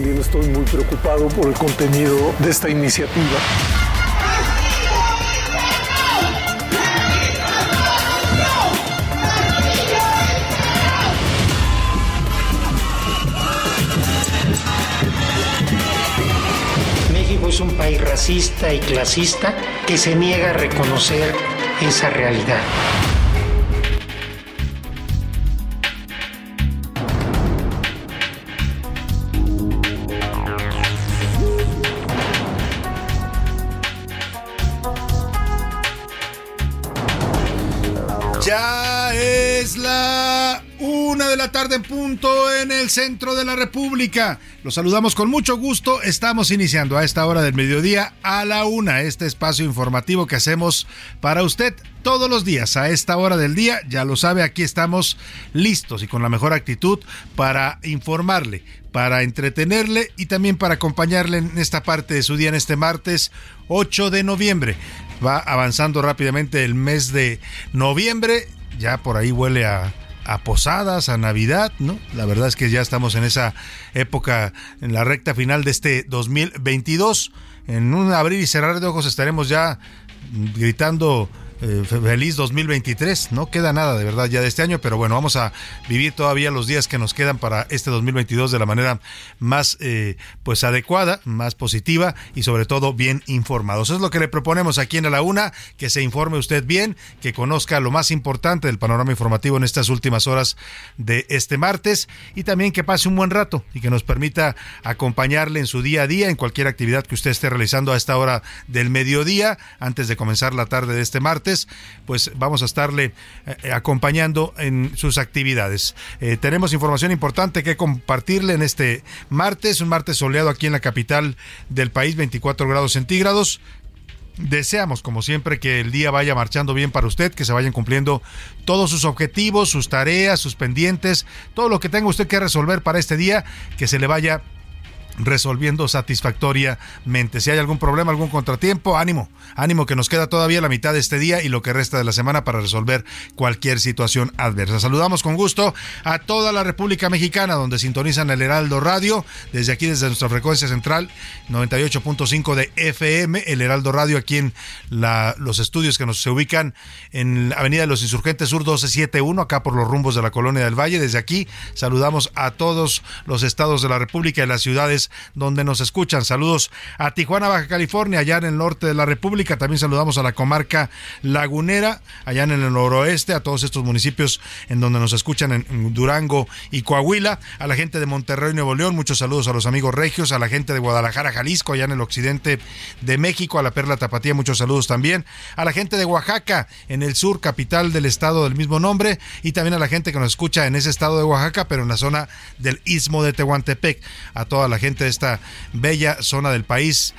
También estoy muy preocupado por el contenido de esta iniciativa. México es un país racista y clasista que se niega a reconocer esa realidad. De la tarde en punto en el centro de la República. Los saludamos con mucho gusto. Estamos iniciando a esta hora del mediodía a la una este espacio informativo que hacemos para usted todos los días a esta hora del día. Ya lo sabe, aquí estamos listos y con la mejor actitud para informarle, para entretenerle y también para acompañarle en esta parte de su día en este martes 8 de noviembre. Va avanzando rápidamente el mes de noviembre. Ya por ahí huele a, a posadas, a Navidad, ¿no? La verdad es que ya estamos en esa época, en la recta final de este 2022. En un abrir y cerrar de ojos estaremos ya gritando eh, feliz 2023. No queda nada de verdad ya de este año, pero bueno, vamos a vivir todavía los días que nos quedan para este 2022 de la manera más eh, pues adecuada, más positiva y sobre todo bien informados. Es lo que le proponemos aquí en A la Una, que se informe usted bien, que conozca lo más importante del panorama informativo en estas últimas horas de este martes y también que pase un buen rato y que nos permita acompañarle en su día a día, en cualquier actividad que usted esté realizando a esta hora del mediodía, antes de comenzar la tarde de este martes pues vamos a estarle eh, acompañando en sus actividades. Eh, tenemos información importante que compartirle en este martes, un martes soleado aquí en la capital del país, 24 grados centígrados. Deseamos, como siempre, que el día vaya marchando bien para usted, que se vayan cumpliendo todos sus objetivos, sus tareas, sus pendientes, todo lo que tenga usted que resolver para este día, que se le vaya resolviendo satisfactoriamente. Si hay algún problema, algún contratiempo, ánimo, ánimo que nos queda todavía la mitad de este día y lo que resta de la semana para resolver cualquier situación adversa. Saludamos con gusto a toda la República Mexicana donde sintonizan el Heraldo Radio, desde aquí desde nuestra frecuencia central 98.5 de FM, el Heraldo Radio aquí en los estudios que nos se ubican en la Avenida de los Insurgentes Sur 1271, acá por los rumbos de la Colonia del Valle. Desde aquí saludamos a todos los estados de la República y las ciudades donde nos escuchan. Saludos a Tijuana, Baja California, allá en el norte de la República. También saludamos a la comarca lagunera, allá en el noroeste, a todos estos municipios en donde nos escuchan en Durango y Coahuila, a la gente de Monterrey, Nuevo León. Muchos saludos a los amigos regios, a la gente de Guadalajara, Jalisco, allá en el occidente de México, a la Perla Tapatía. Muchos saludos también. A la gente de Oaxaca, en el sur, capital del estado del mismo nombre. Y también a la gente que nos escucha en ese estado de Oaxaca, pero en la zona del istmo de Tehuantepec. A toda la gente de esta bella zona del país,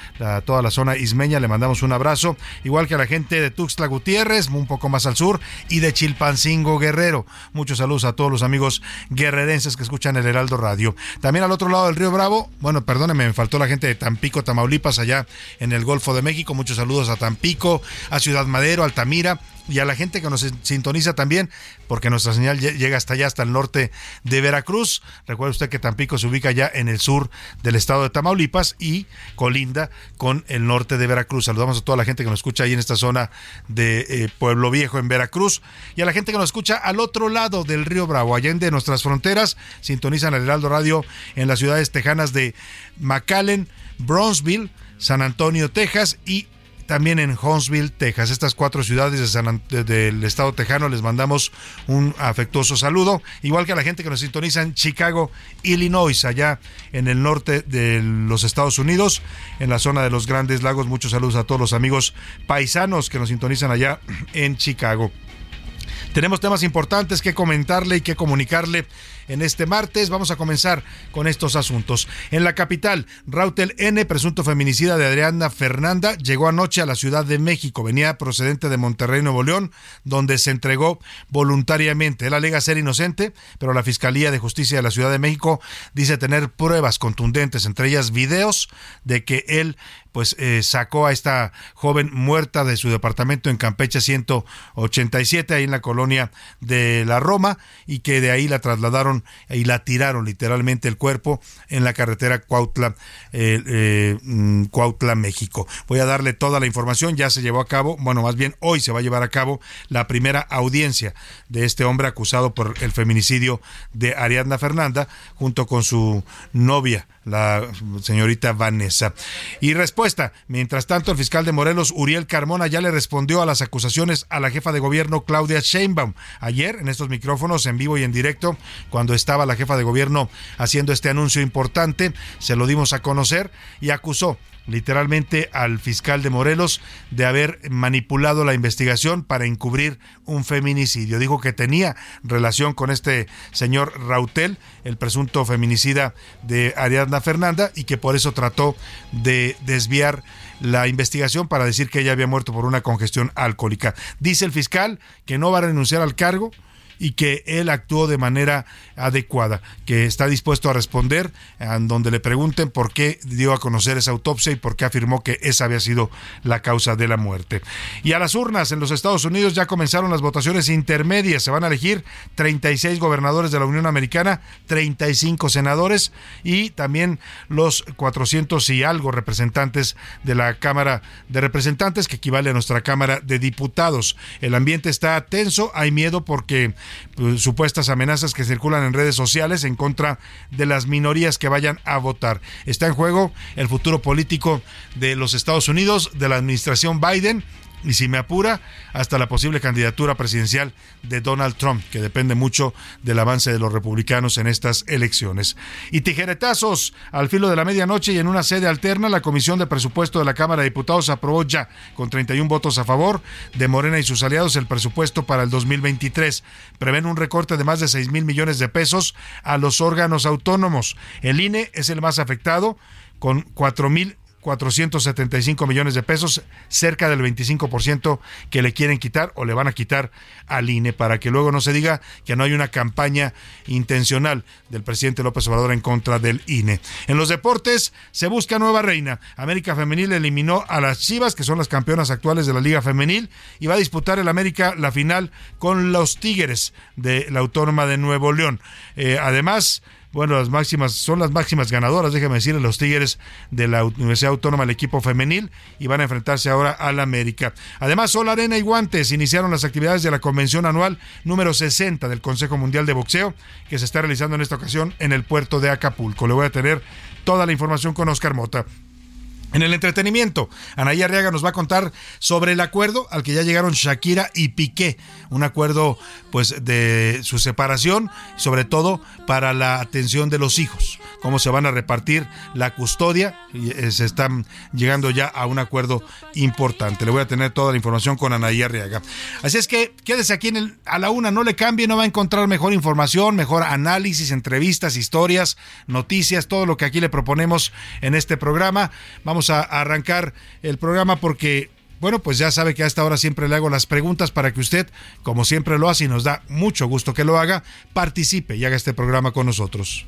toda la zona ismeña, le mandamos un abrazo, igual que a la gente de Tuxtla Gutiérrez, un poco más al sur, y de Chilpancingo Guerrero. Muchos saludos a todos los amigos guerrerenses que escuchan el Heraldo Radio. También al otro lado del Río Bravo, bueno, perdóneme, me faltó la gente de Tampico, Tamaulipas, allá en el Golfo de México. Muchos saludos a Tampico, a Ciudad Madero, Altamira, y a la gente que nos sintoniza también, porque nuestra señal llega hasta allá, hasta el norte de Veracruz. Recuerde usted que Tampico se ubica ya en el sur del estado de Tamaulipas y colinda con el norte de Veracruz. Saludamos a toda la gente que nos escucha ahí en esta zona de eh, Pueblo Viejo, en Veracruz, y a la gente que nos escucha al otro lado del río Bravo, allá de nuestras fronteras. Sintonizan el Heraldo Radio en las ciudades tejanas de McAllen, Bronzeville, San Antonio, Texas y también en Huntsville, Texas. Estas cuatro ciudades del estado tejano les mandamos un afectuoso saludo, igual que a la gente que nos sintoniza en Chicago, Illinois, allá en el norte de los Estados Unidos, en la zona de los Grandes Lagos. Muchos saludos a todos los amigos paisanos que nos sintonizan allá en Chicago. Tenemos temas importantes que comentarle y que comunicarle en este martes. Vamos a comenzar con estos asuntos. En la capital, Rautel N, presunto feminicida de Adriana Fernanda, llegó anoche a la Ciudad de México. Venía procedente de Monterrey, Nuevo León, donde se entregó voluntariamente. Él alega ser inocente, pero la Fiscalía de Justicia de la Ciudad de México dice tener pruebas contundentes, entre ellas videos de que él pues eh, sacó a esta joven muerta de su departamento en Campeche 187, ahí en la colonia de la Roma, y que de ahí la trasladaron y la tiraron literalmente el cuerpo en la carretera Cuautla, eh, eh, mm, Cuautla, México. Voy a darle toda la información, ya se llevó a cabo, bueno, más bien hoy se va a llevar a cabo la primera audiencia de este hombre acusado por el feminicidio de Ariadna Fernanda junto con su novia la señorita Vanessa. Y respuesta, mientras tanto el fiscal de Morelos, Uriel Carmona, ya le respondió a las acusaciones a la jefa de gobierno Claudia Sheinbaum. Ayer, en estos micrófonos, en vivo y en directo, cuando estaba la jefa de gobierno haciendo este anuncio importante, se lo dimos a conocer y acusó literalmente al fiscal de Morelos de haber manipulado la investigación para encubrir un feminicidio. Dijo que tenía relación con este señor Rautel, el presunto feminicida de Ariadna Fernanda, y que por eso trató de desviar la investigación para decir que ella había muerto por una congestión alcohólica. Dice el fiscal que no va a renunciar al cargo, y que él actuó de manera adecuada, que está dispuesto a responder en donde le pregunten por qué dio a conocer esa autopsia y por qué afirmó que esa había sido la causa de la muerte. Y a las urnas en los Estados Unidos ya comenzaron las votaciones intermedias, se van a elegir 36 gobernadores de la Unión Americana, 35 senadores y también los 400 y algo representantes de la Cámara de Representantes, que equivale a nuestra Cámara de Diputados. El ambiente está tenso, hay miedo porque pues, supuestas amenazas que circulan en redes sociales en contra de las minorías que vayan a votar. Está en juego el futuro político de los Estados Unidos, de la administración Biden y si me apura, hasta la posible candidatura presidencial de Donald Trump, que depende mucho del avance de los republicanos en estas elecciones. Y tijeretazos, al filo de la medianoche y en una sede alterna, la Comisión de Presupuesto de la Cámara de Diputados aprobó ya, con 31 votos a favor, de Morena y sus aliados, el presupuesto para el 2023. Prevén un recorte de más de 6 mil millones de pesos a los órganos autónomos. El INE es el más afectado, con 4 mil 475 millones de pesos, cerca del 25% que le quieren quitar o le van a quitar al INE para que luego no se diga que no hay una campaña intencional del presidente López Obrador en contra del INE. En los deportes se busca nueva reina. América Femenil eliminó a las Chivas, que son las campeonas actuales de la Liga Femenil, y va a disputar el América la final con los Tigres de la Autónoma de Nuevo León. Eh, además, bueno, las máximas, son las máximas ganadoras, déjame decirle, los Tigres de la Universidad Autónoma, el equipo femenil, y van a enfrentarse ahora al América. Además, Sol Arena y Guantes iniciaron las actividades de la convención anual número 60 del Consejo Mundial de Boxeo, que se está realizando en esta ocasión en el puerto de Acapulco. Le voy a tener toda la información con Oscar Mota. En el entretenimiento, Anaya Arriaga nos va a contar sobre el acuerdo al que ya llegaron Shakira y Piqué, un acuerdo pues de su separación, sobre todo para la atención de los hijos, cómo se van a repartir la custodia eh, se están llegando ya a un acuerdo importante. Le voy a tener toda la información con Anaya Arriaga. Así es que quédese aquí en el, a la una, no le cambie, no va a encontrar mejor información, mejor análisis, entrevistas, historias, noticias, todo lo que aquí le proponemos en este programa. Vamos a arrancar el programa porque bueno, pues ya sabe que a esta hora siempre le hago las preguntas para que usted, como siempre lo hace y nos da mucho gusto que lo haga, participe y haga este programa con nosotros.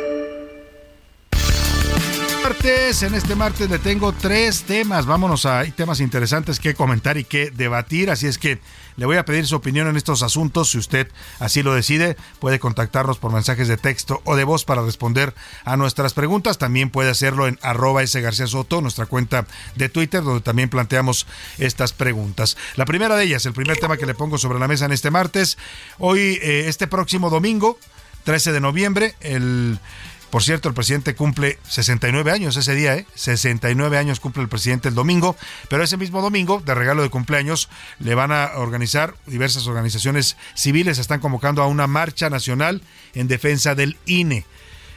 Martes. En este martes le tengo tres temas. Vámonos a temas interesantes que comentar y que debatir. Así es que le voy a pedir su opinión en estos asuntos. Si usted así lo decide, puede contactarnos por mensajes de texto o de voz para responder a nuestras preguntas. También puede hacerlo en arroba. García Soto, nuestra cuenta de Twitter, donde también planteamos estas preguntas. La primera de ellas, el primer tema que le pongo sobre la mesa en este martes. Hoy, eh, este próximo domingo, 13 de noviembre, el por cierto, el presidente cumple 69 años ese día, ¿eh? 69 años cumple el presidente el domingo, pero ese mismo domingo, de regalo de cumpleaños, le van a organizar diversas organizaciones civiles, están convocando a una marcha nacional en defensa del INE.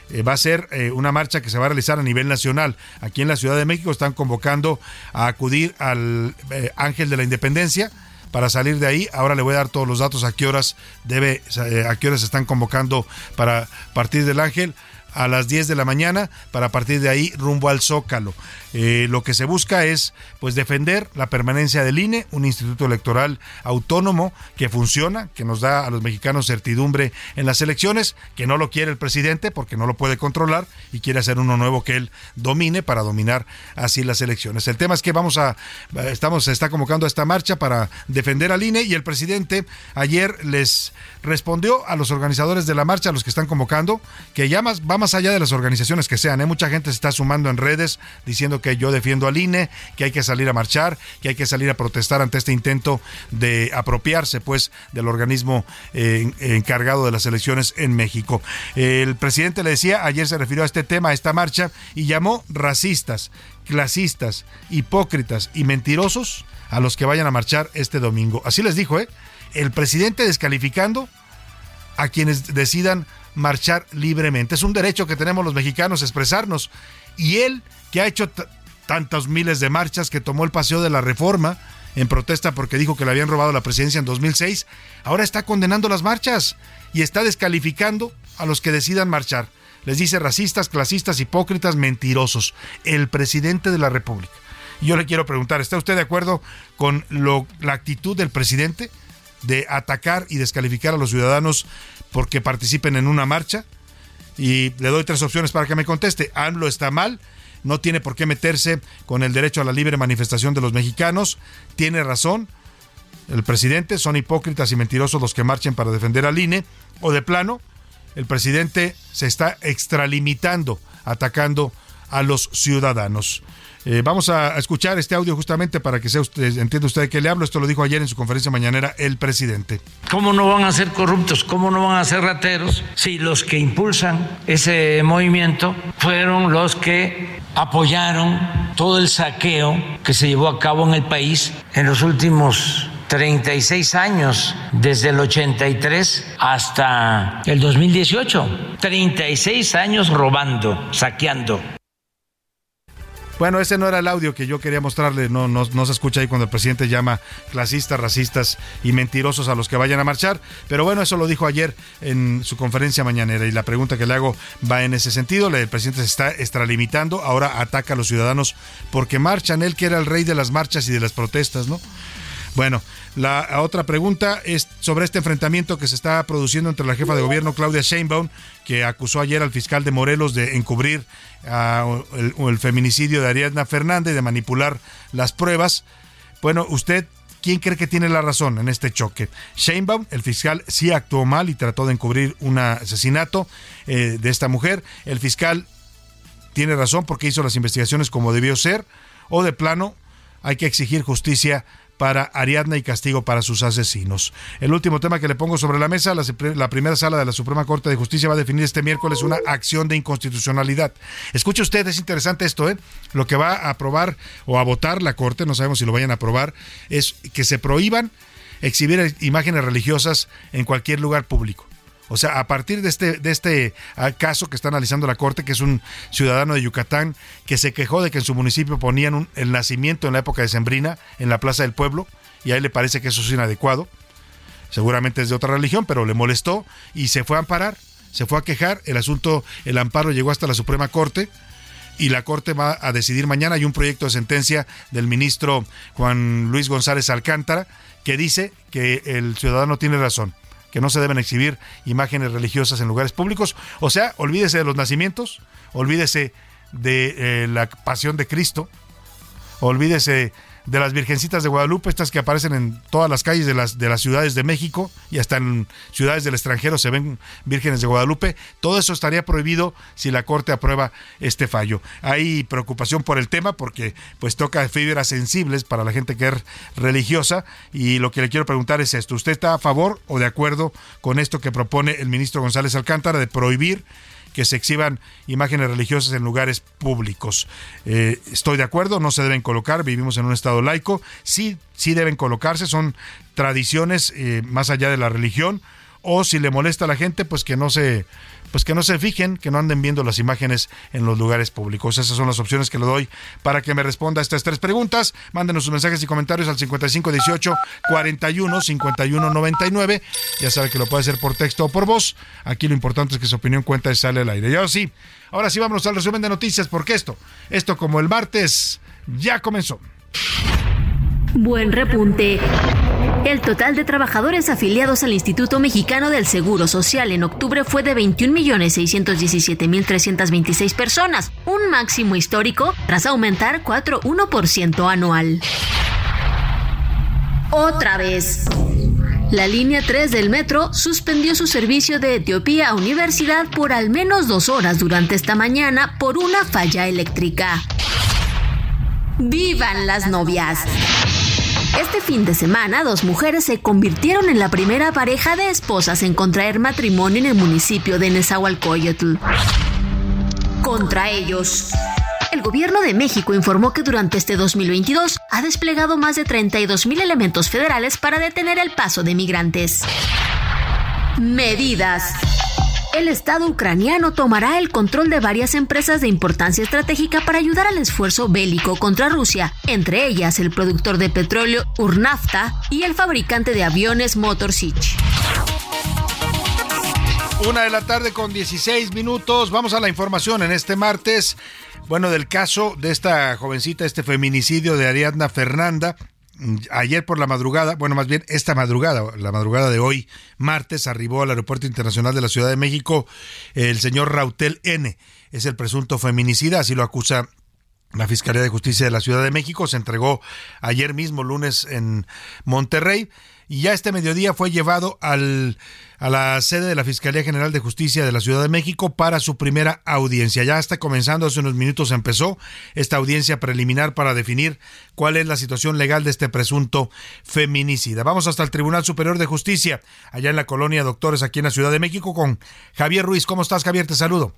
Eh, va a ser eh, una marcha que se va a realizar a nivel nacional. Aquí en la Ciudad de México están convocando a acudir al eh, Ángel de la Independencia, para salir de ahí. Ahora le voy a dar todos los datos a qué horas debe, a qué horas están convocando para partir del Ángel a las 10 de la mañana para partir de ahí rumbo al Zócalo. Eh, lo que se busca es pues defender la permanencia del INE, un instituto electoral autónomo que funciona, que nos da a los mexicanos certidumbre en las elecciones, que no lo quiere el presidente porque no lo puede controlar y quiere hacer uno nuevo que él domine para dominar así las elecciones. El tema es que vamos a estamos se está convocando a esta marcha para defender al INE y el presidente ayer les respondió a los organizadores de la marcha, a los que están convocando, que ya más, va más allá de las organizaciones que sean. ¿eh? Mucha gente se está sumando en redes diciendo que yo defiendo al INE, que hay que salir a marchar, que hay que salir a protestar ante este intento de apropiarse pues del organismo eh, encargado de las elecciones en México. El presidente le decía, ayer se refirió a este tema, a esta marcha, y llamó racistas, clasistas, hipócritas y mentirosos a los que vayan a marchar este domingo. Así les dijo, ¿eh? el presidente descalificando a quienes decidan marchar libremente. Es un derecho que tenemos los mexicanos expresarnos. Y él, que ha hecho tantos miles de marchas, que tomó el paseo de la reforma en protesta porque dijo que le habían robado la presidencia en 2006, ahora está condenando las marchas y está descalificando a los que decidan marchar. Les dice racistas, clasistas, hipócritas, mentirosos. El presidente de la República. Yo le quiero preguntar, ¿está usted de acuerdo con lo, la actitud del presidente? De atacar y descalificar a los ciudadanos porque participen en una marcha? Y le doy tres opciones para que me conteste. AMLO está mal, no tiene por qué meterse con el derecho a la libre manifestación de los mexicanos, tiene razón. El presidente, son hipócritas y mentirosos los que marchen para defender al INE, o de plano, el presidente se está extralimitando, atacando a los ciudadanos. Eh, vamos a escuchar este audio justamente para que sea usted, entienda usted de qué le hablo. Esto lo dijo ayer en su conferencia mañanera el presidente. ¿Cómo no van a ser corruptos? ¿Cómo no van a ser rateros? Si los que impulsan ese movimiento fueron los que apoyaron todo el saqueo que se llevó a cabo en el país en los últimos 36 años, desde el 83 hasta el 2018. 36 años robando, saqueando. Bueno, ese no era el audio que yo quería mostrarle. No, no, no, se escucha ahí cuando el presidente llama clasistas, racistas y mentirosos a los que vayan a marchar. Pero bueno, eso lo dijo ayer en su conferencia mañanera. Y la pregunta que le hago va en ese sentido. El presidente se está extralimitando. Ahora ataca a los ciudadanos porque marchan. Él que era el rey de las marchas y de las protestas, ¿no? Bueno, la otra pregunta es sobre este enfrentamiento que se está produciendo entre la jefa de gobierno Claudia Sheinbaum, que acusó ayer al fiscal de Morelos de encubrir el, feminicidio de Ariadna Fernández, de manipular las pruebas. Bueno, usted ¿quién cree que tiene la razón en este choque? Sheinbaum, el fiscal, sí actuó mal y trató de encubrir un asesinato eh, de esta mujer. El fiscal tiene razón porque hizo las investigaciones como debió ser. O de plano, hay que exigir justicia para Ariadna y castigo para sus asesinos. El último tema que le pongo sobre la mesa, la, primera sala de la Suprema Corte de Justicia va a definir este miércoles una acción de inconstitucionalidad. Escuche usted, es interesante esto, ¿eh? Lo que va a aprobar o a votar la Corte, no sabemos si lo vayan a aprobar, es que se prohíban exhibir imágenes religiosas en cualquier lugar público. O sea, a partir de este, de este ah, caso que está analizando la Corte, que es un ciudadano de Yucatán que se quejó de que en su municipio ponían el nacimiento en la época de Sembrina en la Plaza del Pueblo, y a él le parece que eso es inadecuado. Seguramente es de otra religión, pero le molestó y se fue a amparar, se fue a quejar. El asunto, el amparo llegó hasta la Suprema Corte y la Corte va a decidir mañana. Hay un proyecto de sentencia del ministro Juan Luis González Alcántara que dice que el ciudadano tiene razón que no se deben exhibir imágenes religiosas en lugares públicos. O sea, olvídese de los nacimientos, olvídese de eh, la Pasión de Cristo. Olvídese de las Virgencitas de Guadalupe, estas que aparecen en todas las calles de las, de las ciudades de México y hasta en ciudades del extranjero se ven vírgenes de Guadalupe. Todo eso estaría prohibido si la Corte aprueba este fallo. Hay preocupación por el tema porque pues toca fibras sensibles para la gente que es religiosa y lo que le quiero preguntar es esto. ¿Usted está a favor o de acuerdo con esto que propone el ministro González Alcántara de prohibir que se exhiban imágenes religiosas en lugares públicos. Eh, estoy de acuerdo, no se deben colocar, vivimos en un estado laico, sí, sí deben colocarse, son tradiciones eh, más allá de la religión, o si le molesta a la gente, pues que no se pues que no se fijen, que no anden viendo las imágenes en los lugares públicos. Esas son las opciones que le doy para que me responda a estas tres preguntas. Mándenos sus mensajes y comentarios al 5518 41 51 99. Ya sabe que lo puede hacer por texto o por voz. Aquí lo importante es que su opinión cuenta y sale al aire. Y ahora sí, ahora sí vamos al resumen de noticias, porque esto, esto como el martes, ya comenzó. Buen repunte. El total de trabajadores afiliados al Instituto Mexicano del Seguro Social en octubre fue de 21.617.326 personas, un máximo histórico tras aumentar 4,1% anual. Otra vez. La línea 3 del metro suspendió su servicio de Etiopía a Universidad por al menos dos horas durante esta mañana por una falla eléctrica. ¡Vivan las novias! Este fin de semana, dos mujeres se convirtieron en la primera pareja de esposas en contraer matrimonio en el municipio de Nezahualcóyotl. Contra ellos. El gobierno de México informó que durante este 2022 ha desplegado más de 32 mil elementos federales para detener el paso de migrantes. Medidas el Estado ucraniano tomará el control de varias empresas de importancia estratégica para ayudar al esfuerzo bélico contra Rusia, entre ellas el productor de petróleo Urnafta y el fabricante de aviones Motor Sich. Una de la tarde con 16 minutos. Vamos a la información en este martes. Bueno, del caso de esta jovencita, este feminicidio de Ariadna Fernanda, ayer por la madrugada, bueno, más bien esta madrugada, la madrugada de hoy, martes, arribó al Aeropuerto Internacional de la Ciudad de México el señor Rautel N. Es el presunto feminicida, así lo acusa la Fiscalía de Justicia de la Ciudad de México. Se entregó ayer mismo, lunes, en Monterrey y ya este mediodía fue llevado al, a la sede de la Fiscalía General de Justicia de la Ciudad de México para su primera audiencia. Ya está comenzando, hace unos minutos empezó esta audiencia preliminar para definir cuál es la situación legal de este presunto feminicida. Vamos hasta el Tribunal Superior de Justicia, allá en la colonia Doctores, aquí en la Ciudad de México, con Javier Ruiz. ¿Cómo estás, Javier? Te saludo.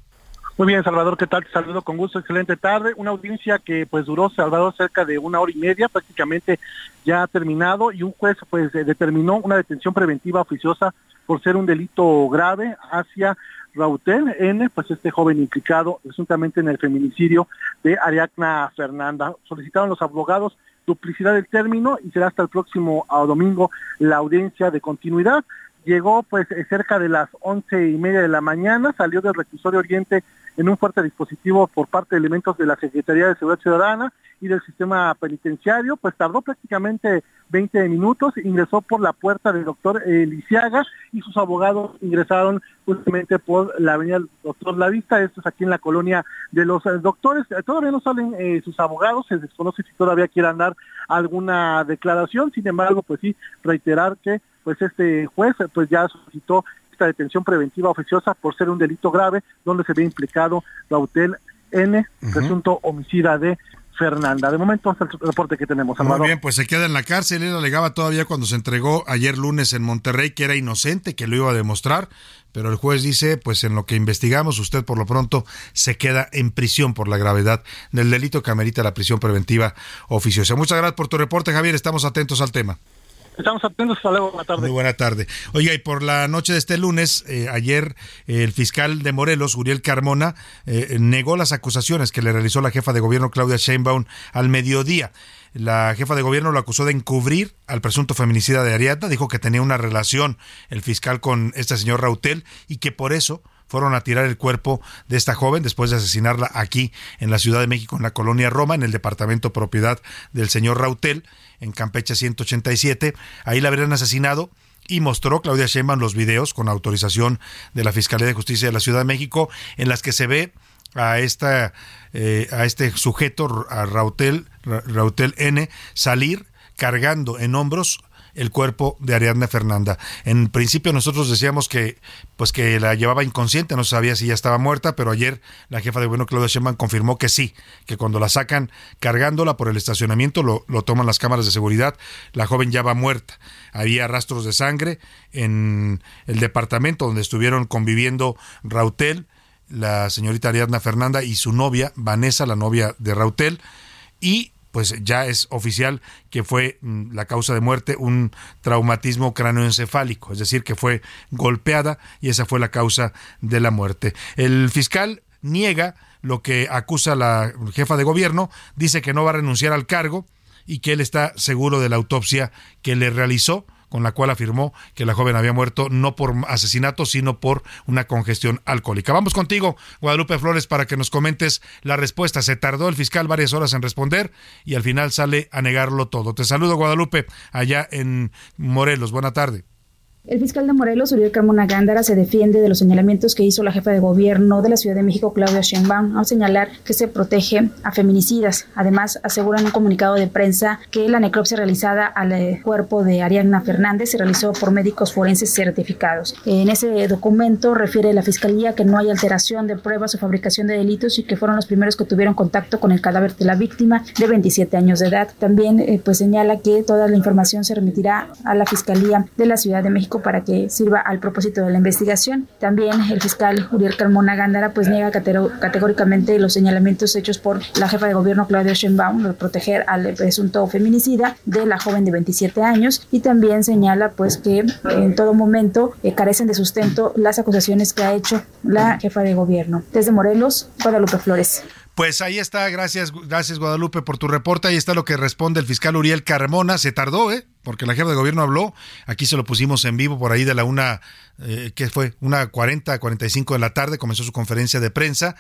Muy bien, Salvador, ¿qué tal? Te saludo con gusto, excelente tarde. Una audiencia que pues duró, Salvador, cerca de una hora y media, prácticamente ya ha terminado, y un juez pues determinó una detención preventiva oficiosa por ser un delito grave hacia Rautel N, pues este joven implicado presuntamente en el feminicidio de Ariadna Fernanda. Solicitaron los abogados duplicidad del término y será hasta el próximo ah, domingo la audiencia de continuidad llegó pues eh, cerca de las once y media de la mañana, salió del reclusorio Oriente en un fuerte dispositivo por parte de elementos de la Secretaría de Seguridad Ciudadana y del sistema penitenciario, pues tardó prácticamente 20 minutos, ingresó por la puerta del doctor Lisiaga y sus abogados ingresaron justamente por la avenida Doctor La Vista, esto es aquí en la colonia de los eh, doctores. Todavía no salen eh, sus abogados, se desconoce si todavía quieran dar alguna declaración, sin embargo, pues sí, reiterar que pues este juez pues ya solicitó esta detención preventiva oficiosa por ser un delito grave donde se ve implicado Rautel N, presunto homicida de Fernanda. De momento hasta el reporte que tenemos. Muy bien, pues se queda en la cárcel. Él alegaba todavía cuando se entregó ayer lunes en Monterrey que era inocente, que lo iba a demostrar, pero el juez dice, pues en lo que investigamos, usted por lo pronto se queda en prisión por la gravedad del delito que amerita la prisión preventiva oficiosa. Muchas gracias por tu reporte, Javier. Estamos atentos al tema. Estamos atentos, hasta luego, buena tarde. Muy buena tarde. Oiga, y por la noche de este lunes, eh, ayer el fiscal de Morelos, Uriel Carmona, eh, negó las acusaciones que le realizó la jefa de gobierno Claudia Sheinbaum al mediodía. La jefa de gobierno lo acusó de encubrir al presunto feminicida de Ariadna, dijo que tenía una relación el fiscal con este señor Rautel y que por eso fueron a tirar el cuerpo de esta joven después de asesinarla aquí en la Ciudad de México, en la colonia Roma, en el departamento propiedad del señor Rautel, en Campeche 187. Ahí la habrían asesinado y mostró Claudia Sheinbaum los videos con autorización de la Fiscalía de Justicia de la Ciudad de México en las que se ve a esta eh, a este sujeto a Rautel Rautel N salir cargando en hombros el cuerpo de Ariadna Fernanda. En principio nosotros decíamos que pues que la llevaba inconsciente, no sabía si ya estaba muerta, pero ayer la jefa de gobierno Claudia Sheinbaum confirmó que sí, que cuando la sacan cargándola por el estacionamiento lo, lo toman las cámaras de seguridad, la joven ya va muerta. Había rastros de sangre en el departamento donde estuvieron conviviendo Rautel, la señorita Ariadna Fernanda y su novia, Vanessa, la novia de Rautel, y pues ya es oficial que fue mm, la causa de muerte un traumatismo cráneoencefálico, es decir, que fue golpeada y esa fue la causa de la muerte. El fiscal niega lo que acusa la jefa de gobierno, dice que no va a renunciar al cargo y que él está seguro de la autopsia que le realizó con la cual afirmó que la joven había muerto no por asesinato, sino por una congestión alcohólica. Vamos contigo, Guadalupe Flores, para que nos comentes la respuesta. Se tardó el fiscal varias horas en responder y al final sale a negarlo todo. Te saludo, Guadalupe, allá en Morelos. Buena tarde. El fiscal de Morelos, Uriel Carmona Gándara, se defiende de los señalamientos que hizo la jefa de gobierno de la Ciudad de México, Claudia Sheinbaum, al señalar que se protege a feminicidas. Además, asegura en un comunicado de prensa que la necropsia realizada al eh, cuerpo de Ariadna Fernández se realizó por médicos forenses certificados. En ese documento refiere la fiscalía que no hay alteración de pruebas o fabricación de delitos y que fueron los primeros que tuvieron contacto con el cadáver de la víctima de 27 años de edad. También eh, pues señala que toda la información se remitirá a la fiscalía de la Ciudad de México para que sirva al propósito de la investigación. También el fiscal Uriel Carmona Gándara pues niega categóricamente los señalamientos hechos por la jefa de gobierno Claudia Sheinbaum de proteger al presunto feminicida de la joven de 27 años y también señala pues que en todo momento eh, carecen de sustento las acusaciones que ha hecho la jefa de gobierno. Desde Morelos, Guadalupe Flores. Pues ahí está, gracias, gracias Guadalupe por tu reporte. Ahí está lo que responde el fiscal Uriel Carmona. Se tardó, ¿eh? Porque la jefa de gobierno habló. Aquí se lo pusimos en vivo por ahí de la una, eh, ¿qué fue? Una 40, 45 de la tarde. Comenzó su conferencia de prensa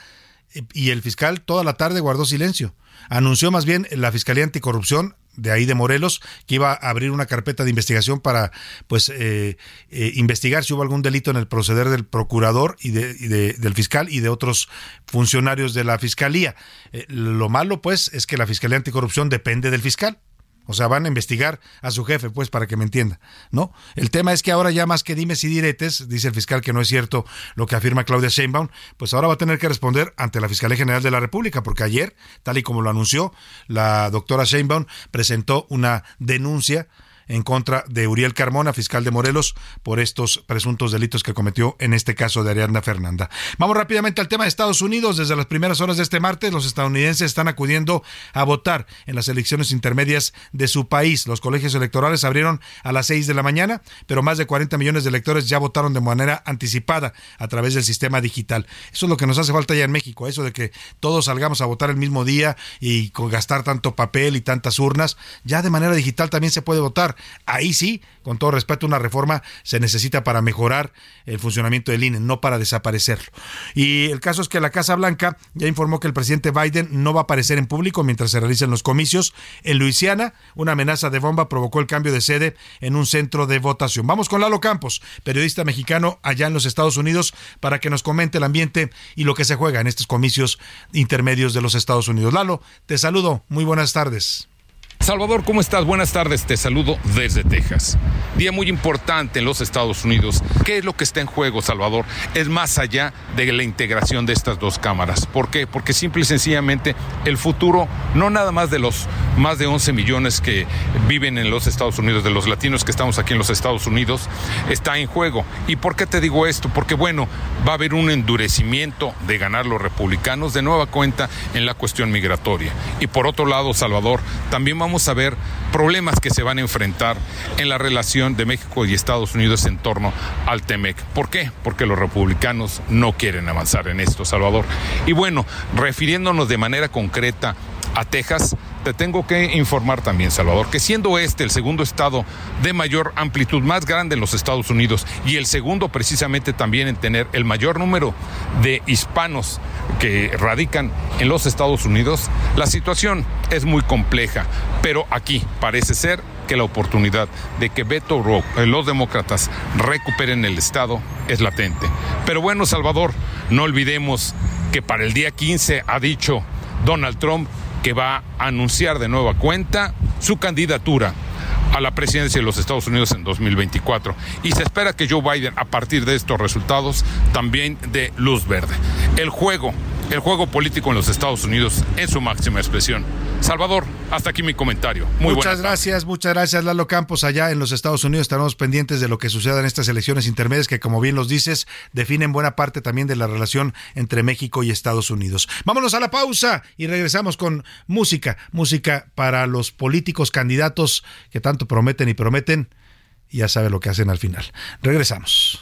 y el fiscal toda la tarde guardó silencio. Anunció más bien la Fiscalía Anticorrupción de ahí de Morelos, que iba a abrir una carpeta de investigación para pues eh, eh, investigar si hubo algún delito en el proceder del procurador y, de, del fiscal y de otros funcionarios de la fiscalía. Eh, lo malo pues es que la Fiscalía Anticorrupción depende del fiscal. O sea, van a investigar a su jefe, pues, para que me entienda, ¿no? El tema es que ahora ya más que dimes y diretes, dice el fiscal que no es cierto lo que afirma Claudia Sheinbaum, pues ahora va a tener que responder ante la Fiscalía General de la República, porque ayer, tal y como lo anunció, la doctora Sheinbaum presentó una denuncia en contra de Uriel Carmona, fiscal de Morelos, por estos presuntos delitos que cometió en este caso de Ariadna Fernanda. Vamos rápidamente al tema de Estados Unidos. Desde las primeras horas de este martes, los estadounidenses están acudiendo a votar en las elecciones intermedias de su país. Los colegios electorales abrieron a las 6 de la mañana, pero más de 40 millones de electores ya votaron de manera anticipada a través del sistema digital. Eso es lo que nos hace falta ya en México, eso de que todos salgamos a votar el mismo día y con gastar tanto papel y tantas urnas. Ya de manera digital también se puede votar. Ahí sí, con todo respeto, una reforma se necesita para mejorar el funcionamiento del INE, no para desaparecerlo. Y el caso es que la Casa Blanca ya informó que el presidente Biden no va a aparecer en público mientras se realicen los comicios. En Luisiana, una amenaza de bomba provocó el cambio de sede en un centro de votación. Vamos con Lalo Campos, periodista mexicano allá en los Estados Unidos, para que nos comente el ambiente y lo que se juega en estos comicios intermedios de los Estados Unidos. Lalo, te saludo. Muy buenas tardes. Salvador, ¿cómo estás? Buenas tardes, te saludo desde Texas. Día muy importante en los Estados Unidos. ¿Qué es lo que está en juego, Salvador? Es más allá de la integración de estas dos cámaras. ¿Por qué? Porque simple y sencillamente el futuro, no nada más de los más de 11 millones que viven en los Estados Unidos, de los latinos que estamos aquí en los Estados Unidos, está en juego. ¿Y por qué te digo esto? Porque bueno, va a haber un endurecimiento de ganar los republicanos de nueva cuenta en la cuestión migratoria. Y por otro lado, Salvador, también vamos a ver problemas que se van a enfrentar en la relación de México y Estados Unidos en torno al TEMEC. ¿Por qué? Porque los republicanos no quieren avanzar en esto, Salvador. Y bueno, refiriéndonos de manera concreta a Texas, te tengo que informar también, Salvador, que siendo este el segundo estado de mayor amplitud, más grande en los Estados Unidos y el segundo precisamente también en tener el mayor número de hispanos que radican en los Estados Unidos, la situación es muy compleja, pero aquí parece ser que la oportunidad de que Beto O'Rourke, eh, los demócratas, recuperen el Estado es latente. Pero bueno, Salvador, no olvidemos que para el día 15 ha dicho Donald Trump va a anunciar de nueva cuenta su candidatura a la presidencia de los Estados Unidos en 2024. Y se espera que Joe Biden, a partir de estos resultados, también dé luz verde. El juego, el juego político en los Estados Unidos en su máxima expresión. Salvador, hasta aquí mi comentario. Muy muchas gracias, muchas gracias Lalo Campos. Allá en los Estados Unidos estaremos pendientes de lo que suceda en estas elecciones intermedias que, como bien los dices, definen buena parte también de la relación entre México y Estados Unidos. Vámonos a la pausa y regresamos con música, música para los políticos candidatos que tanto prometen y prometen. Y ya sabe lo que hacen al final. Regresamos.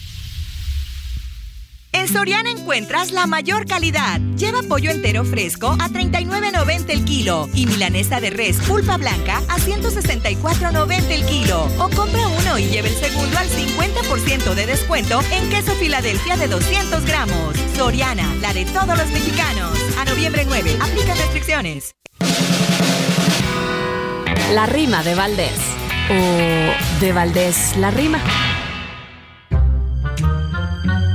En Soriana encuentras la mayor calidad. Lleva pollo entero fresco a 39.90 el kilo y milanesa de res pulpa blanca a 164.90 el kilo. O compra uno y lleve el segundo al 50% de descuento en queso Filadelfia de 200 gramos. Soriana, la de todos los mexicanos. A noviembre 9, aplica restricciones. La rima de Valdés. O de Valdés la rima.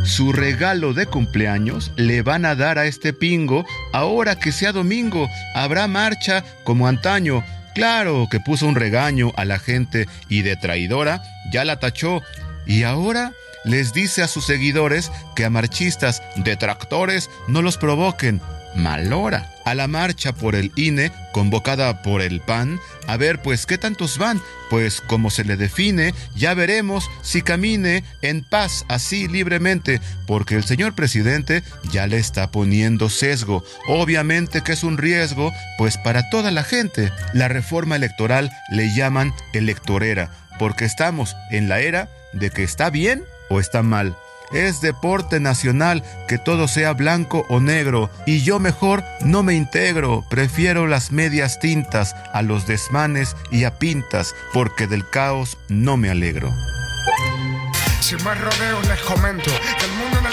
Su regalo de cumpleaños le van a dar a este pingo ahora que sea domingo. Habrá marcha como antaño. Claro que puso un regaño a la gente y de traidora ya la tachó. Y ahora les dice a sus seguidores que a marchistas detractores no los provoquen Malora. A la marcha por el INE, convocada por el PAN, a ver pues qué tantos van, pues como se le define, ya veremos si camine en paz así libremente, porque el señor presidente ya le está poniendo sesgo. Obviamente que es un riesgo, pues para toda la gente. La reforma electoral le llaman electorera, porque estamos en la era de que está bien o está mal. Es deporte nacional que todo sea blanco o negro y yo mejor no me integro, prefiero las medias tintas a los desmanes y a pintas porque del caos no me alegro.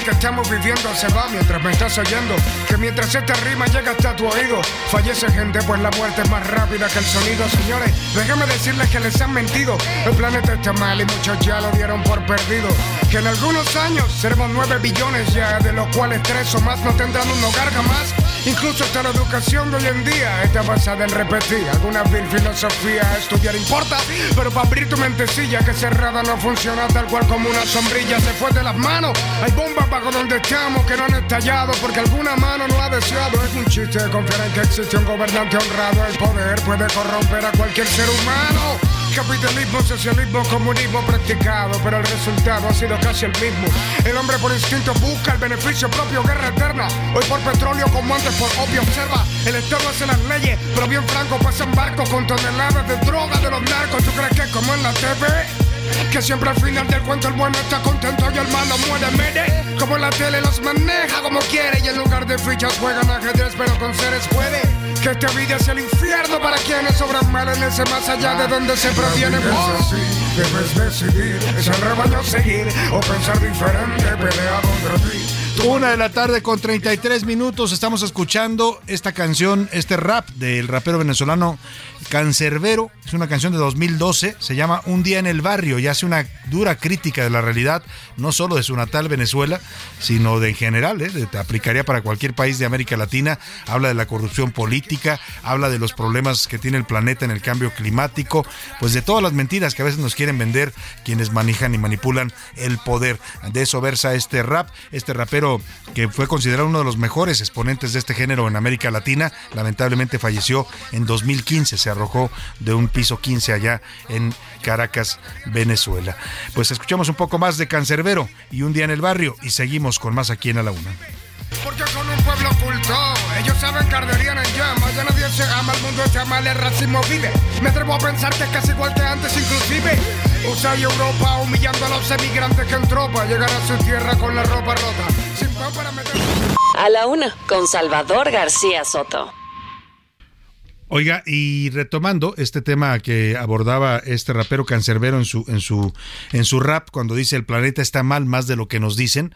Que estamos viviendo se va mientras me estás oyendo. Que mientras esta rima llega hasta tu oído, fallece gente pues la muerte es más rápida que el sonido. Señores, déjenme decirles que les han mentido. El planeta está mal y muchos ya lo dieron por perdido. Que en algunos años seremos nueve billones ya, de los cuales tres o más no tendrán un hogar jamás. Incluso hasta la educación de hoy en día está basada en repetir alguna vil filosofía. Estudiar importa, pero para abrir tu mentecilla que cerrada no funciona tal cual como una sombrilla se fue de las manos. Hay bombas bajo donde estamos que no han estallado porque alguna mano no ha deseado. Es un chiste confiar en que existe un gobernante honrado. El poder puede corromper a cualquier ser humano. Capitalismo, socialismo, comunismo practicado, pero el resultado ha sido casi el mismo. El hombre por instinto busca el beneficio propio, guerra eterna. Hoy por petróleo como antes por obvio. Observa, el Estado hace las leyes, pero bien franco pasan barcos con toneladas de droga de los narcos. ¿Tú crees que es como en la TV? Que siempre al final del cuento el bueno está contento y el malo muere, mire Como la tele los maneja como quiere. Y en lugar de fichas juegan ajedrez pero con seres puede. Que esta vida sea el infierno para quienes sobran mal en ese más allá de donde se proviene así, Debes decidir, es el rebaño seguir O pensar diferente, pelea contra ti una de la tarde con 33 minutos estamos escuchando esta canción, este rap del rapero venezolano Cancerbero. Es una canción de 2012, se llama Un día en el barrio y hace una dura crítica de la realidad, no solo de su natal Venezuela, sino de en general, ¿eh? te aplicaría para cualquier país de América Latina. Habla de la corrupción política, habla de los problemas que tiene el planeta en el cambio climático, pues de todas las mentiras que a veces nos quieren vender quienes manejan y manipulan el poder. De eso versa este rap, este rapero que fue considerado uno de los mejores exponentes de este género en América Latina, lamentablemente falleció en 2015, se arrojó de un piso 15 allá en Caracas, Venezuela. Pues escuchamos un poco más de Cancerbero y un día en el barrio y seguimos con más aquí en A la Una. Porque son un pueblo oculto, ellos saben que arderían en llamas, ya nadie se ama, el mundo está mal, el racismo vive. Me atrevo a pensar que es casi igual que antes inclusive. USA y Europa humillando a los emigrantes que en tropa llegar a su tierra con la ropa rota. A la una, con Salvador García Soto. Oiga, y retomando este tema que abordaba este rapero cancerbero en su en su en su rap cuando dice el planeta está mal más de lo que nos dicen,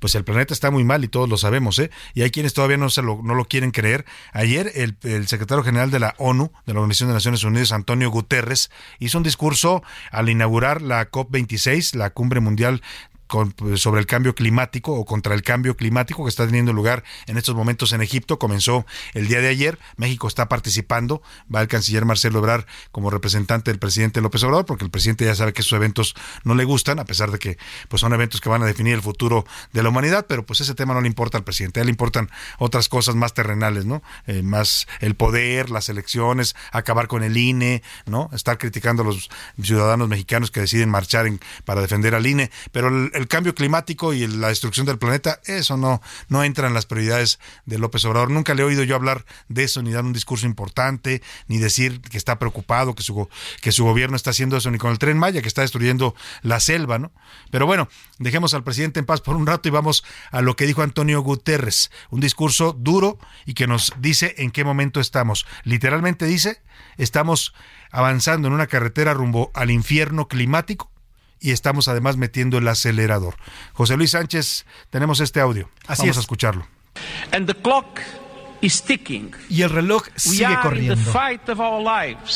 pues el planeta está muy mal y todos lo sabemos, ¿eh? Y hay quienes todavía no se lo no lo quieren creer. Ayer el, el secretario general de la ONU, de la Organización de Naciones Unidas, Antonio Guterres, hizo un discurso al inaugurar la COP26, la cumbre mundial pues, sobre el cambio climático o contra el cambio climático que está teniendo lugar en estos momentos en Egipto. Comenzó el día de ayer. México está participando. Va el canciller Marcelo Ebrard como representante del presidente López Obrador, porque el presidente ya sabe que esos eventos no le gustan, a pesar de que pues, son eventos que van a definir el futuro de la humanidad, pero pues ese tema no le importa al presidente. A él le importan otras cosas más terrenales, ¿no? Eh, más el poder, las elecciones, acabar con el INE, ¿no? Estar criticando a los ciudadanos mexicanos que deciden marchar en, para defender al INE. Pero el, el cambio climático y la destrucción del planeta, eso no, no entra en las prioridades de López Obrador. Nunca le he oído yo hablar de eso, ni dar un discurso importante, ni decir que está preocupado, que su, que su gobierno está haciendo eso, ni con el tren Maya, que está destruyendo la selva, ¿no? Pero bueno, dejemos al presidente en paz por un rato y vamos a lo que dijo Antonio Guterres, un discurso duro y que nos dice en qué momento estamos. Literalmente dice, estamos avanzando en una carretera rumbo al infierno climático y estamos además metiendo el acelerador. José Luis Sánchez, tenemos este audio. Así Vamos a escucharlo. Y el reloj sigue corriendo.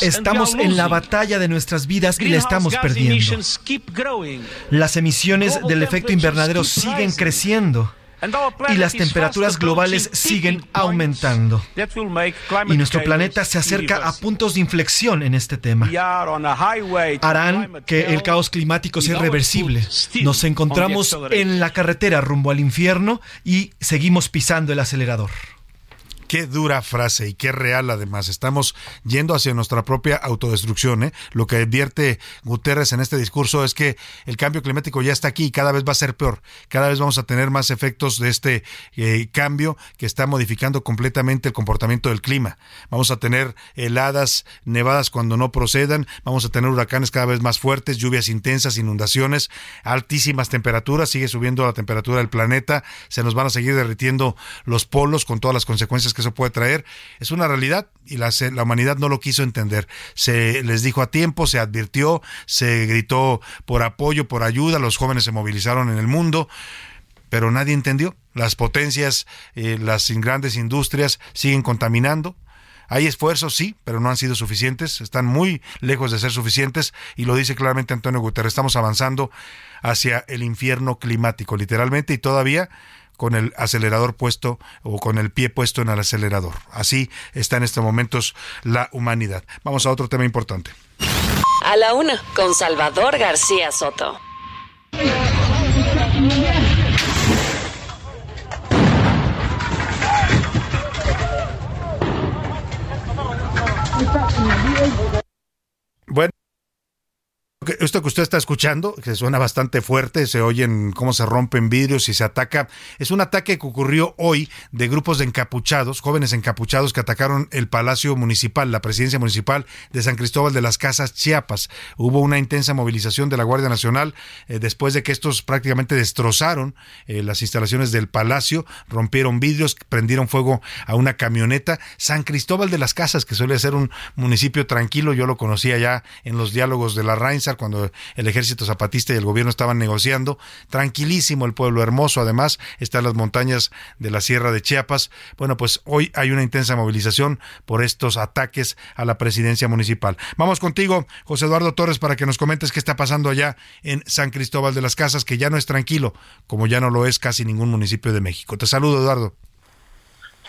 Estamos en la batalla de nuestras vidas y la estamos perdiendo. Las emisiones del efecto invernadero siguen creciendo y las temperaturas globales siguen aumentando. Y nuestro planeta se acerca a puntos de inflexión en este tema. Harán que el caos climático sea irreversible. Nos encontramos en la carretera rumbo al infierno y seguimos pisando el acelerador. Qué dura frase y qué real además. Estamos yendo hacia nuestra propia autodestrucción. ¿eh? Lo que advierte Guterres en este discurso es que el cambio climático ya está aquí y cada vez va a ser peor. Cada vez vamos a tener más efectos de este eh, cambio que está modificando completamente el comportamiento del clima. Vamos a tener heladas, nevadas cuando no procedan. Vamos a tener huracanes cada vez más fuertes, lluvias intensas, inundaciones, altísimas temperaturas. Sigue subiendo la temperatura del planeta. Se nos van a seguir derritiendo los polos con todas las consecuencias que eso puede traer, es una realidad y la, la, humanidad no lo quiso entender. Se les dijo a tiempo, se advirtió, se gritó por apoyo, por ayuda, los jóvenes se movilizaron en el mundo, pero nadie entendió. Las potencias, eh, las grandes industrias siguen contaminando. Hay esfuerzos, sí, pero no han sido suficientes, están muy lejos de ser suficientes y lo dice claramente Antonio Guterres, estamos avanzando hacia el infierno climático, literalmente, y todavía con el acelerador puesto o con el pie puesto en el acelerador. Así está en estos momentos la humanidad. Vamos a otro tema importante. A la una, con Salvador García Soto. Bueno. Esto que usted está escuchando, que suena bastante fuerte, se oyen cómo se rompen vidrios y se ataca, es un ataque que ocurrió hoy de grupos de encapuchados, jóvenes encapuchados que atacaron el Palacio Municipal, la presidencia municipal de San Cristóbal de las Casas, Chiapas. Hubo una intensa movilización de la Guardia Nacional eh, después de que estos prácticamente destrozaron eh, las instalaciones del palacio, rompieron vidrios, prendieron fuego a una camioneta. San Cristóbal de las Casas, que suele ser un municipio tranquilo, yo lo conocía ya en los diálogos de la Rainza, cuando el ejército zapatista y el gobierno estaban negociando. Tranquilísimo el pueblo, hermoso además, está en las montañas de la Sierra de Chiapas. Bueno, pues hoy hay una intensa movilización por estos ataques a la presidencia municipal. Vamos contigo, José Eduardo Torres, para que nos comentes qué está pasando allá en San Cristóbal de las Casas, que ya no es tranquilo, como ya no lo es casi ningún municipio de México. Te saludo, Eduardo.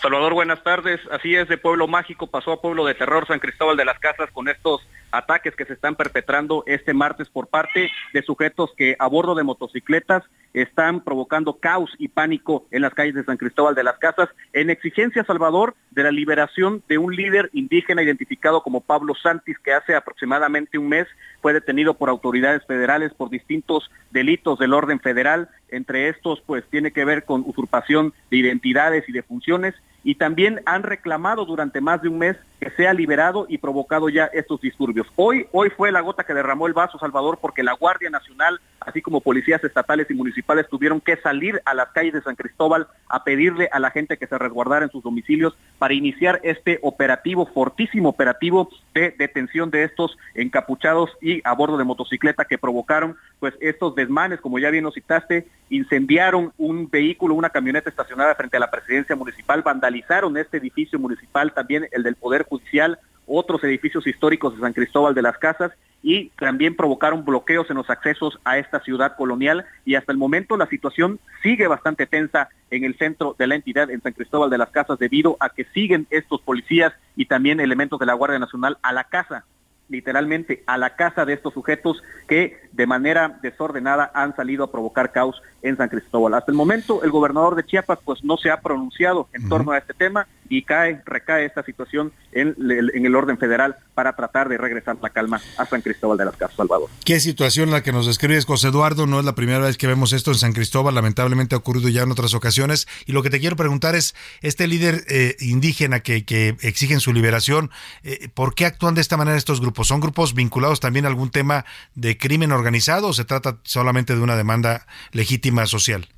Salvador, buenas tardes. Así es, de Pueblo Mágico pasó a Pueblo de Terror San Cristóbal de las Casas con estos ataques que se están perpetrando este martes por parte de sujetos que a bordo de motocicletas están provocando caos y pánico en las calles de San Cristóbal de las Casas en exigencia, Salvador, de la liberación de un líder indígena identificado como Pablo Santis, que hace aproximadamente un mes fue detenido por autoridades federales por distintos delitos del orden federal. Entre estos, pues tiene que ver con usurpación de identidades y de funciones y también han reclamado durante más de un mes que sea liberado y provocado ya estos disturbios. Hoy, hoy fue la gota que derramó el vaso, Salvador, porque la Guardia Nacional, así como policías estatales y municipales, tuvieron que salir a las calles de San Cristóbal a pedirle a la gente que se resguardara en sus domicilios para iniciar este operativo, fortísimo operativo de detención de estos encapuchados y a bordo de motocicleta que provocaron pues estos desmanes, como ya bien lo citaste, incendiaron un vehículo, una camioneta estacionada frente a la presidencia municipal, vandalizaron este edificio municipal, también el del Poder Judicial, otros edificios históricos de San Cristóbal de las Casas y también provocaron bloqueos en los accesos a esta ciudad colonial y hasta el momento la situación sigue bastante tensa en el centro de la entidad en San Cristóbal de las Casas debido a que siguen estos policías y también elementos de la Guardia Nacional a la casa literalmente a la casa de estos sujetos que de manera desordenada han salido a provocar caos en San Cristóbal. Hasta el momento el gobernador de Chiapas pues no se ha pronunciado en torno a este tema y cae, recae esta situación en, en, el orden federal para tratar de regresar la calma a San Cristóbal de las Casas, Salvador. Qué situación la que nos describes, José Eduardo, no es la primera vez que vemos esto en San Cristóbal, lamentablemente ha ocurrido ya en otras ocasiones y lo que te quiero preguntar es, este líder eh, indígena que, que, exigen su liberación, eh, ¿por qué actúan de esta manera estos grupos? ¿Son grupos vinculados también a algún tema de crimen organizado o se trata solamente de una demanda legítima social?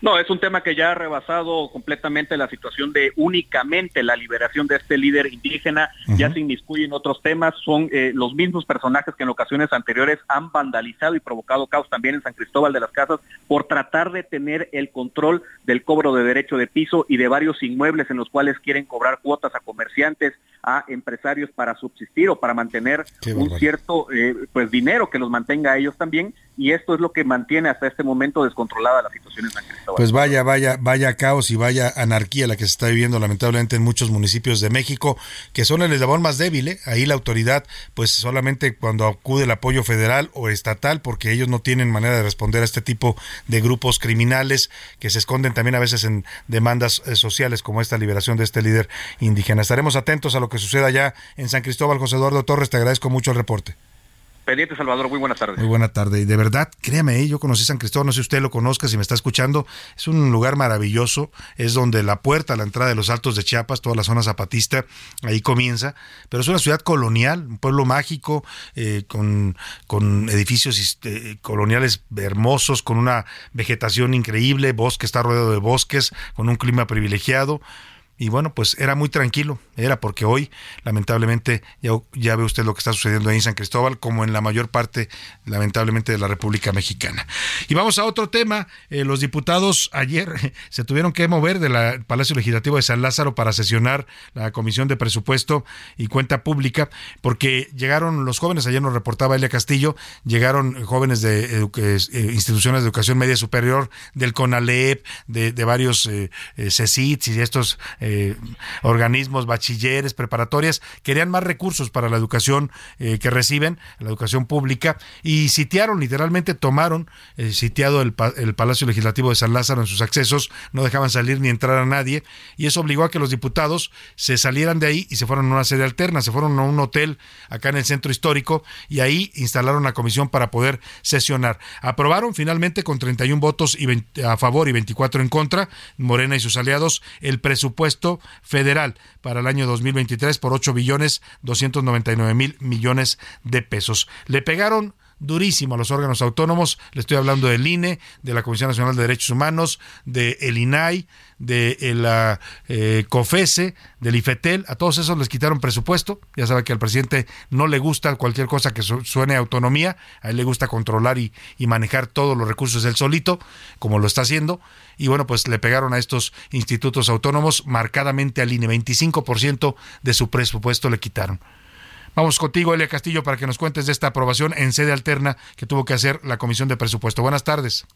No, es un tema que ya ha rebasado completamente la situación de únicamente la liberación de este líder indígena, ya se inmiscuyen otros temas, son eh, los mismos personajes que en ocasiones anteriores han vandalizado y provocado caos también en San Cristóbal de las Casas por tratar de tener el control del cobro de derecho de piso y de varios inmuebles en los cuales quieren cobrar cuotas a comerciantes, a empresarios para subsistir o para mantener un cierto eh, pues dinero que los mantenga a ellos también. Y esto es lo que mantiene hasta este momento descontrolada la situación en San Cristóbal. Pues vaya, vaya, vaya caos y vaya anarquía la que se está viviendo lamentablemente en muchos municipios de México, que son el eslabón más débil, ¿eh? ahí la autoridad pues solamente cuando acude el apoyo federal o estatal, porque ellos no tienen manera de responder a este tipo de grupos criminales que se esconden también a veces en demandas eh, sociales como esta liberación de este líder indígena. Estaremos atentos a lo que suceda ya en San Cristóbal. José Eduardo Torres, te agradezco mucho el reporte. Pendiente, Salvador, muy buenas tardes. Muy buena tarde. Y de verdad, créame, ¿eh? yo conocí San Cristóbal, no sé si usted lo conozca, si me está escuchando. Es un lugar maravilloso, es donde la puerta la entrada de los Altos de Chiapas, toda la zona zapatista, ahí comienza. Pero es una ciudad colonial, un pueblo mágico, eh, con, con edificios este, coloniales hermosos, con una vegetación increíble, bosque está rodeado de bosques, con un clima privilegiado y bueno, pues era muy tranquilo, era porque hoy lamentablemente ya, ve usted lo que está sucediendo ahí en San Cristóbal, como en la mayor parte lamentablemente de la República Mexicana. Y vamos a otro tema, eh, los diputados ayer se tuvieron que mover del Palacio Legislativo de San Lázaro para sesionar la Comisión de Presupuesto y Cuenta Pública, porque llegaron los jóvenes, ayer nos reportaba Elia Castillo, llegaron jóvenes de eh, instituciones de educación media superior, del CONALEP, de, de varios eh, CECITS y estos eh, organismos, bachilleres, preparatorias, querían más recursos para la educación eh, que reciben, la educación pública, y sitiaron, literalmente tomaron, eh, sitiado el, el, Palacio Legislativo de San Lázaro en sus accesos, no dejaban salir ni entrar a nadie, y eso obligó a que los diputados se salieran de ahí y se fueron a una sede alterna, se fueron a un hotel acá en el centro histórico, y ahí instalaron la comisión para poder sesionar. Aprobaron finalmente con 31 votos y a favor y 24 en contra, Morena y sus aliados, el presupuesto federal para el año 2023 por 8 billones 299 mil millones de pesos. Le pegaron durísimo a los órganos autónomos. Le estoy hablando del INE, de la Comisión Nacional de Derechos Humanos, de el INAI, de la eh, COFESE, del IFETEL. A todos esos les quitaron presupuesto. Ya sabe que al presidente no le gusta cualquier cosa que suene a autonomía. A él le gusta controlar y, y manejar todos los recursos él solito, como lo está haciendo y bueno, pues le pegaron a estos institutos autónomos marcadamente al INE, 25% de su presupuesto le quitaron. Vamos contigo, Elia Castillo, para que nos cuentes de esta aprobación en sede alterna que tuvo que hacer la Comisión de Presupuesto. Buenas tardes.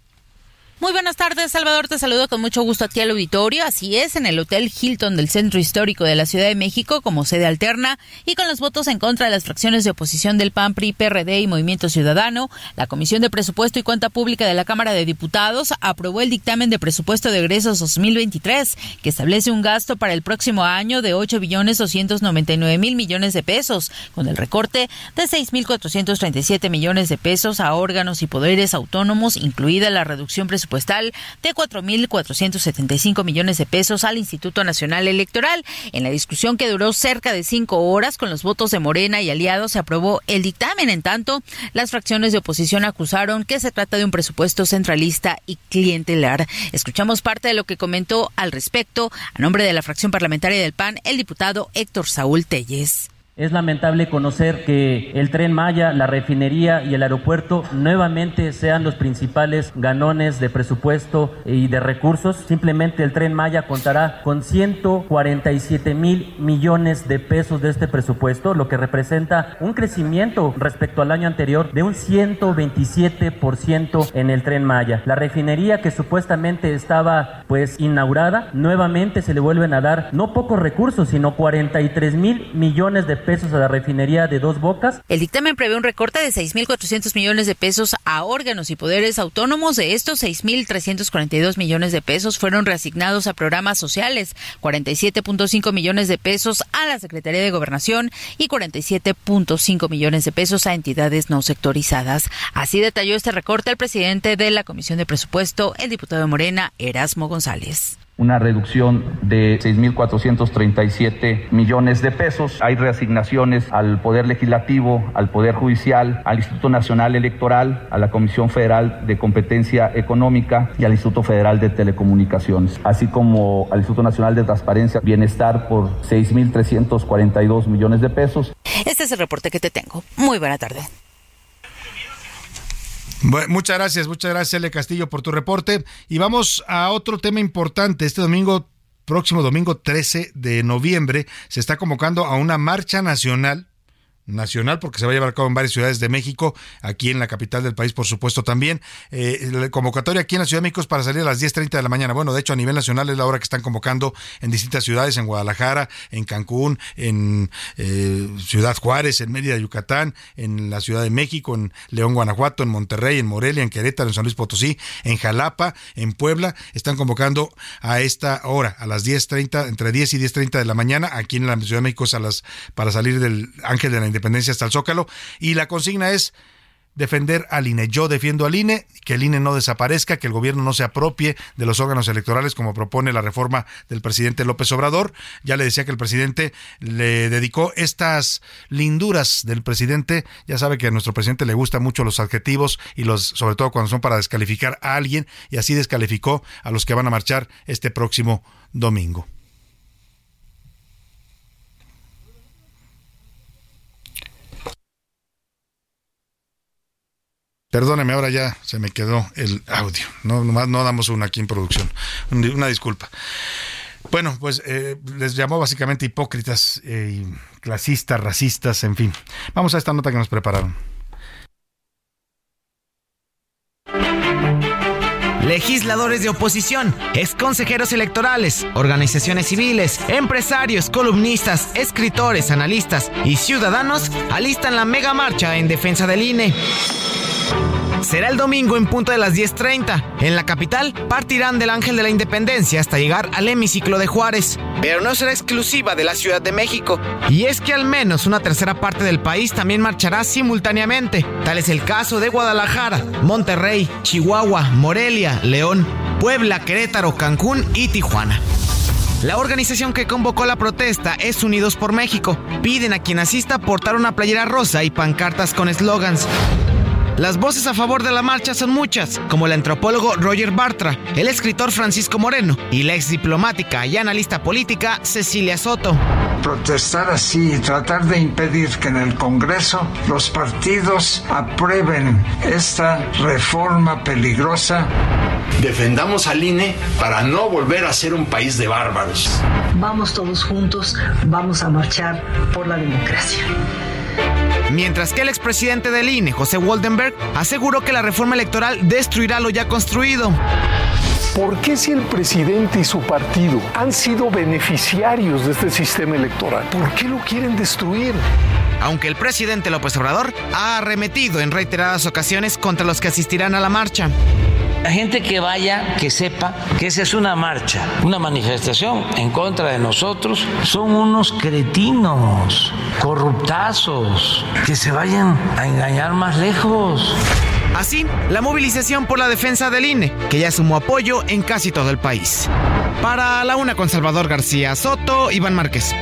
Muy buenas tardes, Salvador. Te saludo con mucho gusto aquí al auditorio. Así es, en el Hotel Hilton del Centro Histórico de la Ciudad de México como sede alterna y con los votos en contra de las fracciones de oposición del PAN, PRI, PRD y Movimiento Ciudadano, la Comisión de Presupuesto y Cuenta Pública de la Cámara de Diputados aprobó el dictamen de presupuesto de egresos 2023 que establece un gasto para el próximo año de 8 billones 299 mil millones de pesos, con el recorte de 6 mil 437 millones de pesos a órganos y poderes autónomos, incluida la reducción presupuestaria presupuestal de 4.475 millones de pesos al Instituto Nacional Electoral. En la discusión que duró cerca de cinco horas con los votos de Morena y aliados se aprobó el dictamen. En tanto, las fracciones de oposición acusaron que se trata de un presupuesto centralista y clientelar. Escuchamos parte de lo que comentó al respecto a nombre de la fracción parlamentaria del PAN el diputado Héctor Saúl Telles. Es lamentable conocer que el tren Maya, la refinería y el aeropuerto nuevamente sean los principales ganones de presupuesto y de recursos. Simplemente el tren Maya contará con 147 mil millones de pesos de este presupuesto, lo que representa un crecimiento respecto al año anterior de un 127% en el tren Maya. La refinería que supuestamente estaba pues inaugurada, nuevamente se le vuelven a dar no pocos recursos, sino 43 mil millones de pesos a la refinería de Dos Bocas. El dictamen prevé un recorte de 6.400 millones de pesos a órganos y poderes autónomos. De estos, 6.342 millones de pesos fueron reasignados a programas sociales, 47.5 millones de pesos a la Secretaría de Gobernación y 47.5 millones de pesos a entidades no sectorizadas. Así detalló este recorte el presidente de la Comisión de Presupuesto, el diputado de Morena, Erasmo González una reducción de 6.437 millones de pesos. Hay reasignaciones al Poder Legislativo, al Poder Judicial, al Instituto Nacional Electoral, a la Comisión Federal de Competencia Económica y al Instituto Federal de Telecomunicaciones, así como al Instituto Nacional de Transparencia Bienestar por 6.342 millones de pesos. Este es el reporte que te tengo. Muy buena tarde muchas gracias, muchas gracias, L. Castillo, por tu reporte. Y vamos a otro tema importante. Este domingo, próximo domingo 13 de noviembre, se está convocando a una marcha nacional nacional porque se va a llevar a cabo en varias ciudades de México, aquí en la capital del país por supuesto también. Eh, la convocatoria aquí en la Ciudad de México es para salir a las 10.30 de la mañana. Bueno, de hecho a nivel nacional es la hora que están convocando en distintas ciudades, en Guadalajara, en Cancún, en eh, Ciudad Juárez, en Mérida, Yucatán, en la Ciudad de México, en León, Guanajuato, en Monterrey, en Morelia, en Querétaro, en San Luis Potosí, en Jalapa, en Puebla. Están convocando a esta hora, a las 10.30, entre 10 y 10.30 de la mañana, aquí en la Ciudad de México a las, para salir del Ángel de la Independencia hasta el Zócalo. Y la consigna es defender al INE. Yo defiendo al INE, que el INE no desaparezca, que el gobierno no se apropie de los órganos electorales como propone la reforma del presidente López Obrador. Ya le decía que el presidente le dedicó estas linduras del presidente. Ya sabe que a nuestro presidente le gustan mucho los adjetivos y los, sobre todo cuando son para descalificar a alguien, y así descalificó a los que van a marchar este próximo domingo. Perdóneme, ahora ya se me quedó el audio. No, nomás no damos una aquí en producción. Una disculpa. Bueno, pues eh, les llamó básicamente hipócritas, eh, clasistas, racistas, en fin. Vamos a esta nota que nos prepararon. legisladores de oposición, ex consejeros electorales, organizaciones civiles, empresarios, columnistas, escritores, analistas y ciudadanos alistan la mega marcha en defensa del INE. Será el domingo en punto de las 10.30. En la capital partirán del Ángel de la Independencia hasta llegar al hemiciclo de Juárez. Pero no será exclusiva de la Ciudad de México. Y es que al menos una tercera parte del país también marchará simultáneamente. Tal es el caso de Guadalajara, Monterrey, Chihuahua, Morelia, León, Puebla, Querétaro, Cancún y Tijuana. La organización que convocó la protesta es Unidos por México. Piden a quien asista portar una playera rosa y pancartas con eslogans. Las voces a favor de la marcha son muchas, como el antropólogo Roger Bartra, el escritor Francisco Moreno y la ex diplomática y analista política Cecilia Soto. Protestar así y tratar de impedir que en el Congreso los partidos aprueben esta reforma peligrosa. Defendamos al INE para no volver a ser un país de bárbaros. Vamos todos juntos, vamos a marchar por la democracia. Mientras que el expresidente del INE, José Waldenberg, aseguró que la reforma electoral destruirá lo ya construido. ¿Por qué si el presidente y su partido han sido beneficiarios de este sistema electoral? ¿Por qué lo quieren destruir? Aunque el presidente López Obrador ha arremetido en reiteradas ocasiones contra los que asistirán a la marcha. La gente que vaya, que sepa que esa es una marcha, una manifestación en contra de nosotros, son unos cretinos, corruptazos, que se vayan a engañar más lejos. Así, la movilización por la defensa del INE, que ya sumó apoyo en casi todo el país. Para la una con Salvador García Soto, Iván Márquez.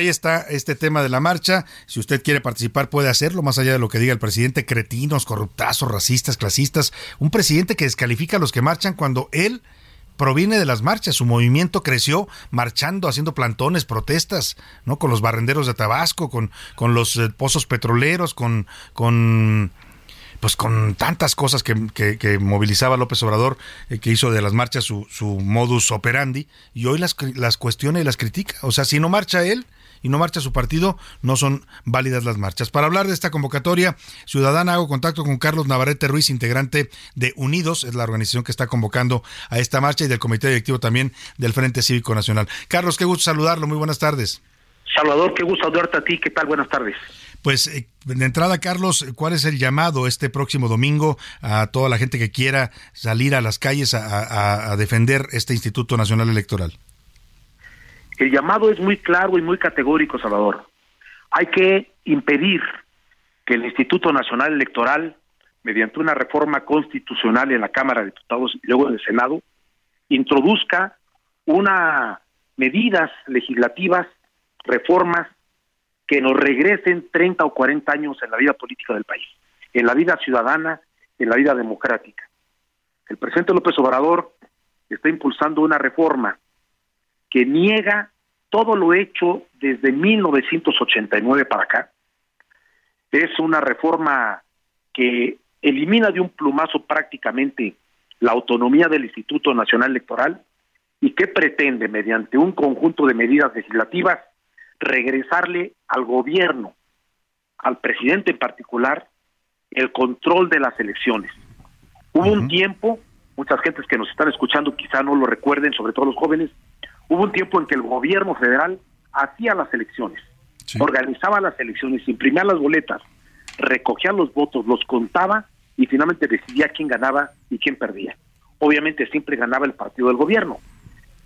Ahí está este tema de la marcha. Si usted quiere participar, puede hacerlo, más allá de lo que diga el presidente. Cretinos, corruptazos, racistas, clasistas. Un presidente que descalifica a los que marchan cuando él proviene de las marchas. Su movimiento creció marchando, haciendo plantones, protestas, ¿no? Con los barrenderos de Tabasco, con, con los eh, pozos petroleros, con, con pues con tantas cosas que, que, movilizaba López Obrador, eh, que hizo de las marchas su, su modus operandi, y hoy las, las cuestiona y las critica. O sea, si no marcha él, y no marcha su partido, no son válidas las marchas. Para hablar de esta convocatoria ciudadana, hago contacto con Carlos Navarrete Ruiz, integrante de Unidos, es la organización que está convocando a esta marcha y del comité directivo también del Frente Cívico Nacional. Carlos, qué gusto saludarlo, muy buenas tardes. Salvador, qué gusto saludarte a ti, ¿qué tal? Buenas tardes. Pues eh, de entrada, Carlos, ¿cuál es el llamado este próximo domingo a toda la gente que quiera salir a las calles a defender este Instituto Nacional Electoral? El llamado es muy claro y muy categórico, Salvador. Hay que impedir que el Instituto Nacional Electoral, mediante una reforma constitucional en la Cámara de Diputados y luego en el Senado, introduzca una medidas legislativas, reformas que nos regresen 30 o 40 años en la vida política del país, en la vida ciudadana, en la vida democrática. El presidente López Obrador está impulsando una reforma que niega todo lo hecho desde 1989 para acá. Es una reforma que elimina de un plumazo prácticamente la autonomía del Instituto Nacional Electoral y que pretende, mediante un conjunto de medidas legislativas, regresarle al gobierno, al presidente en particular, el control de las elecciones. Hubo un tiempo, muchas gentes que nos están escuchando quizá no lo recuerden, sobre todo los jóvenes, Hubo un tiempo en que el gobierno federal hacía las elecciones, organizaba las elecciones, imprimía las boletas, recogía los votos, los contaba y finalmente decidía quién ganaba y quién perdía. Obviamente siempre ganaba el partido del gobierno.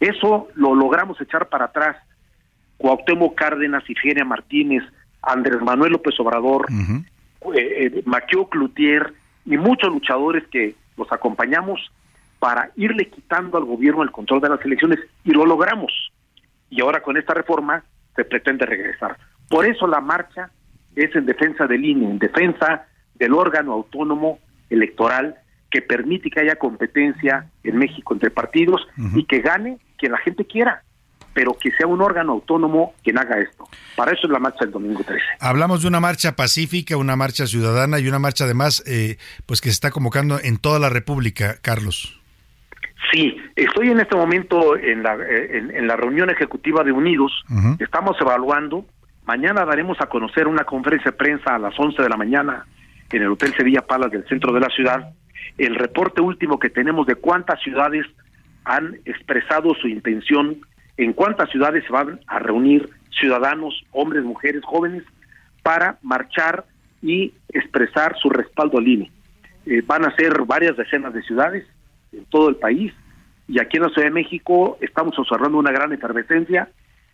Eso lo logramos echar para atrás. Cuauhtémoc Cárdenas, Ifigenia Martínez, Andrés Manuel López Obrador, uh Cloutier y muchos luchadores que los acompañamos para irle quitando al gobierno el control de las elecciones y lo logramos. Y ahora con esta reforma se pretende regresar. Por eso la marcha es en defensa del INE, en defensa del órgano autónomo electoral que permite que haya competencia en México entre partidos y que gane quien la gente quiera, pero que sea un órgano autónomo quien haga esto. Para eso es la marcha del domingo 13. Hablamos de una marcha pacífica, una marcha ciudadana y una marcha además eh, pues que se está convocando en toda la República, Carlos. Sí, estoy en este momento en la, eh, en, la reunión ejecutiva de Unidos, estamos evaluando, mañana daremos a conocer una conferencia de prensa a las 11 de la mañana en el Hotel Sevilla Palas del centro de la ciudad, el reporte último que tenemos de cuántas ciudades han expresado su intención, en cuántas ciudades se van a reunir ciudadanos, hombres, mujeres, jóvenes, para marchar y expresar su respaldo al INE. Eh, van a ser varias decenas de ciudades, en todo el país. Y aquí en la Ciudad de México estamos observando una gran efervescencia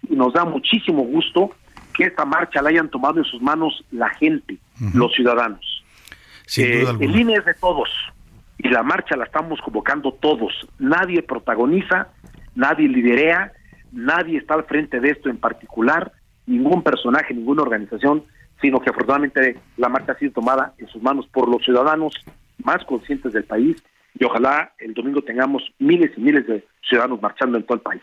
y nos da muchísimo gusto que esta marcha la hayan tomado en sus manos la gente, los ciudadanos. Eh, el INE es de todos y la marcha la estamos convocando todos. Nadie protagoniza, nadie liderea, nadie está al frente de esto en particular, ningún personaje, ninguna organización, sino que afortunadamente la marcha ha sido tomada en sus manos por los ciudadanos más conscientes del país y ojalá el domingo tengamos miles y miles de ciudadanos marchando en todo el país.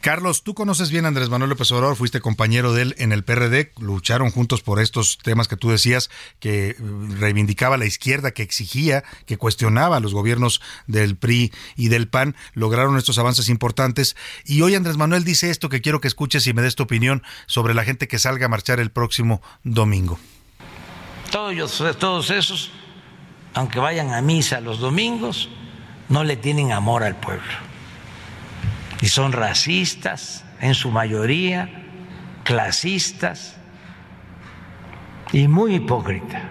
Carlos, tú conoces bien a Andrés Manuel López Obrador, fuiste compañero de él en el PRD, lucharon juntos por estos temas que tú decías, que eh, reivindicaba la izquierda, que exigía, que cuestionaba a los gobiernos del PRI y del PAN, lograron estos avances importantes. Y hoy Andrés Manuel dice esto que quiero que escuches y me des tu opinión sobre la gente que salga a marchar el próximo domingo. Todos, todos esos aunque vayan a misa los domingos, no le tienen amor al pueblo. Y son racistas en su mayoría, clasistas y muy hipócritas.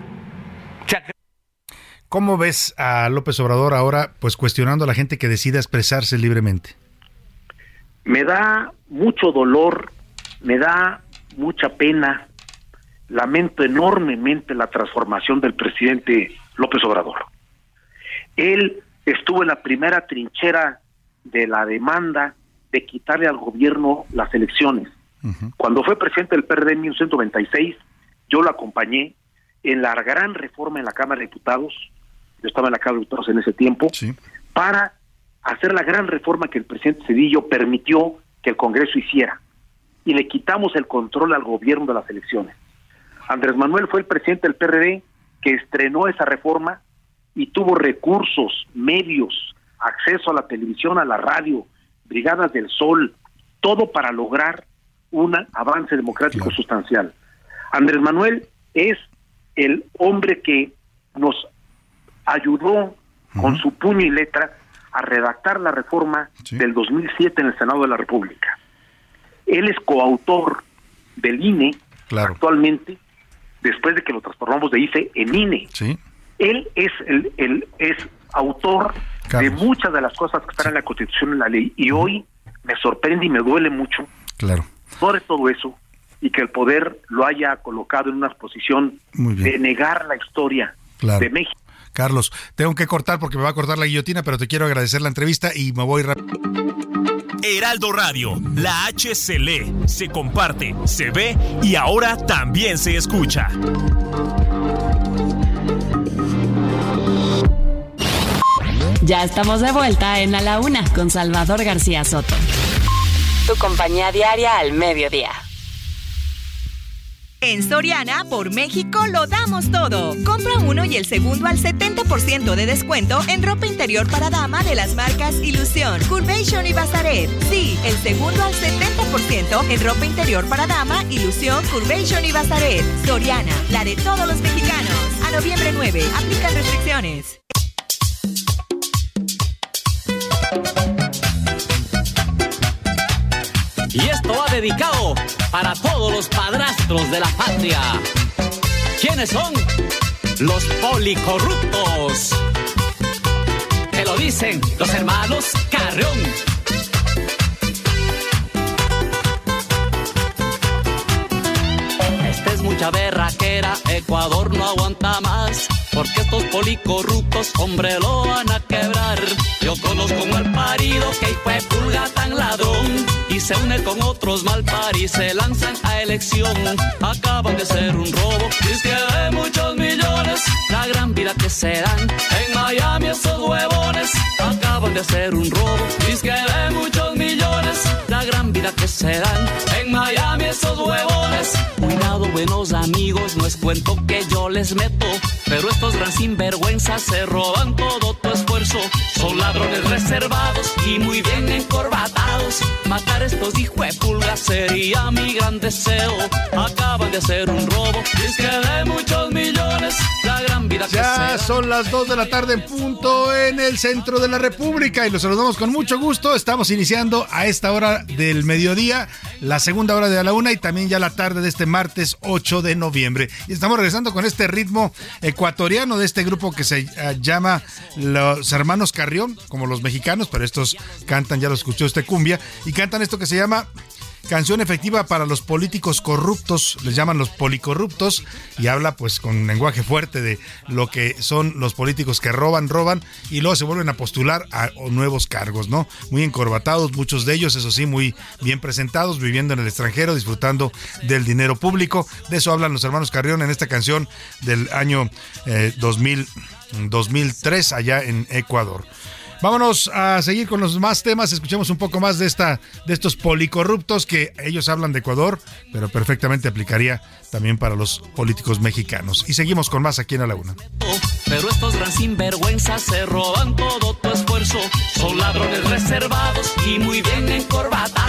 ¿Cómo ves a López Obrador ahora pues cuestionando a la gente que decida expresarse libremente? Me da mucho dolor, me da mucha pena, lamento enormemente la transformación del presidente López Obrador. Él estuvo en la primera trinchera de la demanda de quitarle al gobierno las elecciones. Cuando fue presidente del PRD en 1996, yo lo acompañé en la gran reforma en la Cámara de Diputados, yo estaba en la Cámara de Diputados en ese tiempo, para hacer la gran reforma que el presidente Cedillo permitió que el Congreso hiciera. Y le quitamos el control al gobierno de las elecciones. Andrés Manuel fue el presidente del PRD que estrenó esa reforma y tuvo recursos, medios, acceso a la televisión, a la radio, brigadas del sol, todo para lograr un avance democrático sustancial. Andrés Manuel es el hombre que nos ayudó con su puño y letra a redactar la reforma del 2007 en el Senado de la República. Él es coautor del INE actualmente, después de que lo transformamos de IFE en INE. Él es el, el es autor de muchas de las cosas que están en la Constitución y en la ley y hoy me sorprende y me duele mucho claro. sobre todo eso y que el poder lo haya colocado en una posición de negar la historia de México. Carlos, tengo que cortar porque me va a cortar la guillotina, pero te quiero agradecer la entrevista y me voy rápido. Heraldo Radio, la H se lee, se comparte, se ve y ahora también se escucha. Ya estamos de vuelta en A la Una con Salvador García Soto. Tu compañía diaria al mediodía. En Soriana, por México, lo damos todo. Compra uno y el segundo al 70% de descuento en ropa interior para dama de las marcas Ilusión, Curvation y Bazaret. Sí, el segundo al 70% en ropa interior para dama, Ilusión, Curvation y Bazaret. Soriana, la de todos los mexicanos. A noviembre 9, aplican restricciones. Y esto va dedicado para todos los padrastros de la patria. ¿Quiénes son? Los policorruptos. Te lo dicen los hermanos Carrión. Esta es mucha berraquera, Ecuador no aguanta más. Porque estos policorruptos, hombre, lo van a quebrar. Yo conozco un mal parido que fue pulga tan ladrón y se une con otros mal y se lanzan a elección. Acaban de ser un robo, es que de muchos millones, la gran vida que se dan en Miami esos huevones. De ser un robo, que de muchos millones, la gran vida que se dan en Miami esos huevones. Cuidado, buenos amigos, no es cuento que yo les meto, pero estos gran sinvergüenzas se roban todo tu esfuerzo. Son ladrones reservados y muy bien encorbatados. Matar estos hijos de pulgas sería mi gran deseo. Acaban de hacer un robo, y es que de muchos millones, la gran vida que Ya son las 2 de la tarde en punto en el centro de la República y los saludamos con mucho gusto. Estamos iniciando a esta hora del mediodía, la segunda hora de la una y también ya la tarde de este martes 8 de noviembre. Y estamos regresando con este ritmo ecuatoriano de este grupo que se eh, llama Los Hermanos Carrión, como los mexicanos, pero estos cantan, ya lo escuchó este cumbia, y cantan esto que se llama canción efectiva para los políticos corruptos, les llaman los policorruptos, y habla pues con lenguaje fuerte de lo que son los políticos que roban, roban, y luego se vuelven a postular a nuevos cargos, ¿no? Muy encorbatados, muchos de ellos, eso sí, muy bien presentados, viviendo en el extranjero, disfrutando del dinero público. De eso hablan los hermanos Carrión en esta canción del año 2000, 2003 allá en Ecuador. Vámonos a seguir con los más temas. Escuchemos un poco más de esta, de estos policorruptos que ellos hablan de Ecuador, pero perfectamente aplicaría también para los políticos mexicanos. Y seguimos con más aquí en la Laguna. Pero estos gran sinvergüenzas se roban todo tu esfuerzo. Son ladrones reservados y muy bien encorbatados.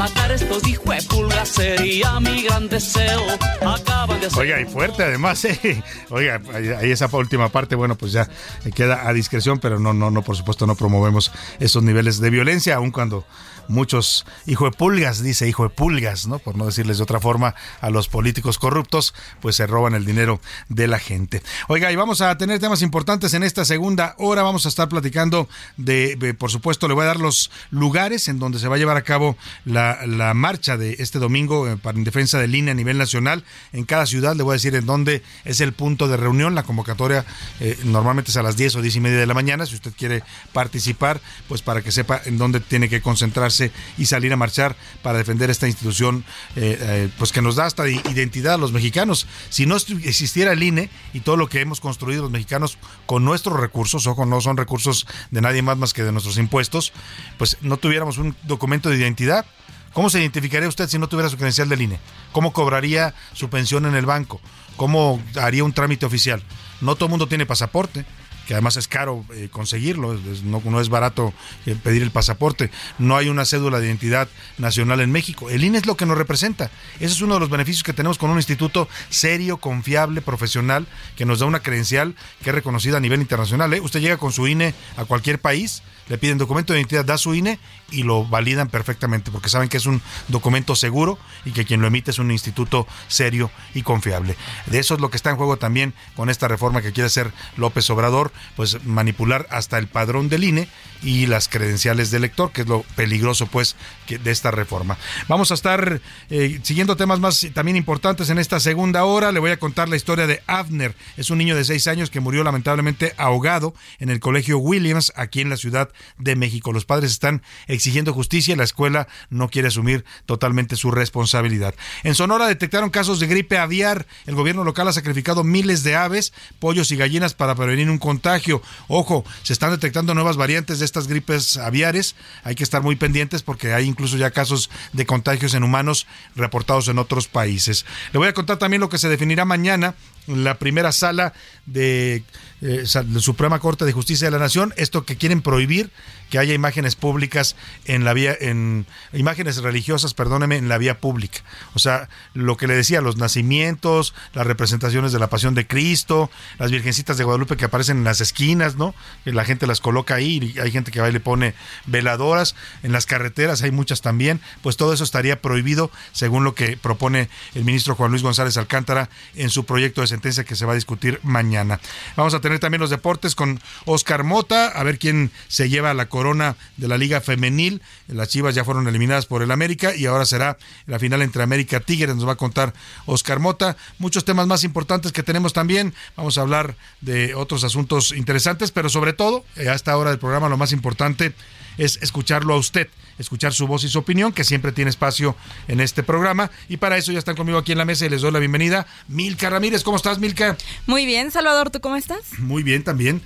Matar estos hijos de pulgas sería mi gran deseo. Acaban de hacer... Oiga, y fuerte además, ¿eh? Oiga, ahí esa última parte, bueno, pues ya queda a discreción, pero no, no, no, por supuesto no promovemos esos niveles de violencia, aun cuando muchos hijo de pulgas, dice hijo de pulgas, ¿no? Por no decirles de otra forma a los políticos corruptos, pues se roban el dinero de la gente. Oiga, y vamos a tener temas importantes en esta segunda hora. Vamos a estar platicando de, por supuesto, le voy a dar los lugares en donde se va a llevar a cabo la, la marcha de este domingo eh, para en defensa del INE a nivel nacional. En cada ciudad le voy a decir en dónde es el punto de reunión. La convocatoria eh, normalmente es a las 10 o 10 y media de la mañana. Si usted quiere participar, pues para que sepa en dónde tiene que concentrarse y salir a marchar para defender esta institución, eh, pues que nos da hasta identidad a los mexicanos. Si no existiera el INE y todo lo que hemos construido los mexicanos con nuestros recursos, ojo, no son recursos de nadie más más que de nuestros impuestos, pues no tuviéramos un documento de identidad. ¿Cómo se identificaría usted si no tuviera su credencial del INE? ¿Cómo cobraría su pensión en el banco? ¿Cómo haría un trámite oficial? No todo el mundo tiene pasaporte que además es caro eh, conseguirlo, no, es barato eh, pedir el pasaporte, no hay una cédula de identidad nacional en México. El INE es lo que nos representa. Ese es uno de los beneficios que tenemos con un instituto serio, confiable, profesional, que nos da una credencial que es reconocida a nivel internacional. ¿eh? Usted llega con su INE a cualquier país le piden documento de identidad, da su INE y lo validan perfectamente porque saben que es un documento seguro y que quien lo emite es un instituto serio y confiable. De eso es lo que está en juego también con esta reforma que quiere hacer López Obrador, pues manipular hasta el padrón del INE y las credenciales del elector, que es lo peligroso pues de esta reforma. Vamos a estar eh, siguiendo temas más también importantes en esta segunda hora. Le voy a contar la historia de Avner. Es un niño de seis años que murió lamentablemente ahogado en el colegio Williams aquí en la ciudad de México. Los padres están exigiendo justicia y la escuela no quiere asumir totalmente su responsabilidad. En Sonora detectaron casos de gripe aviar. El gobierno local ha sacrificado miles de aves, pollos y gallinas para prevenir un contagio. Ojo, se están detectando nuevas variantes de estas gripes aviares. Hay que estar muy pendientes porque hay incluso ya casos de contagios en humanos reportados en otros países. Le voy a contar también lo que se definirá mañana en la primera sala de eh, la Suprema Corte de Justicia de la Nación, esto que quieren prohibir que haya imágenes públicas en la vía, en imágenes religiosas, perdóneme, en la vía pública. O sea, lo que le decía, los nacimientos, las representaciones de la Pasión de Cristo, las virgencitas de Guadalupe que aparecen en las esquinas, ¿no? La gente las coloca ahí, y hay gente que va y le pone veladoras, en las carreteras hay muchas también, pues todo eso estaría prohibido según lo que propone el ministro Juan Luis González Alcántara en su proyecto de sentencia que se va a discutir mañana. Vamos a tener también los deportes con Oscar Mota, a ver quién se lleva la corona de la Liga Femenil. Las Chivas ya fueron eliminadas por el América y ahora será la final entre América Tigres. Nos va a contar Oscar Mota. Muchos temas más importantes que tenemos también. Vamos a hablar de otros asuntos interesantes, pero sobre todo, eh, a esta hora del programa, lo más importante es escucharlo a usted escuchar su voz y su opinión, que siempre tiene espacio en este programa. Y para eso ya están conmigo aquí en la mesa y les doy la bienvenida. Milka Ramírez, ¿cómo estás, Milka? Muy bien, Salvador, ¿tú cómo estás? Muy bien también.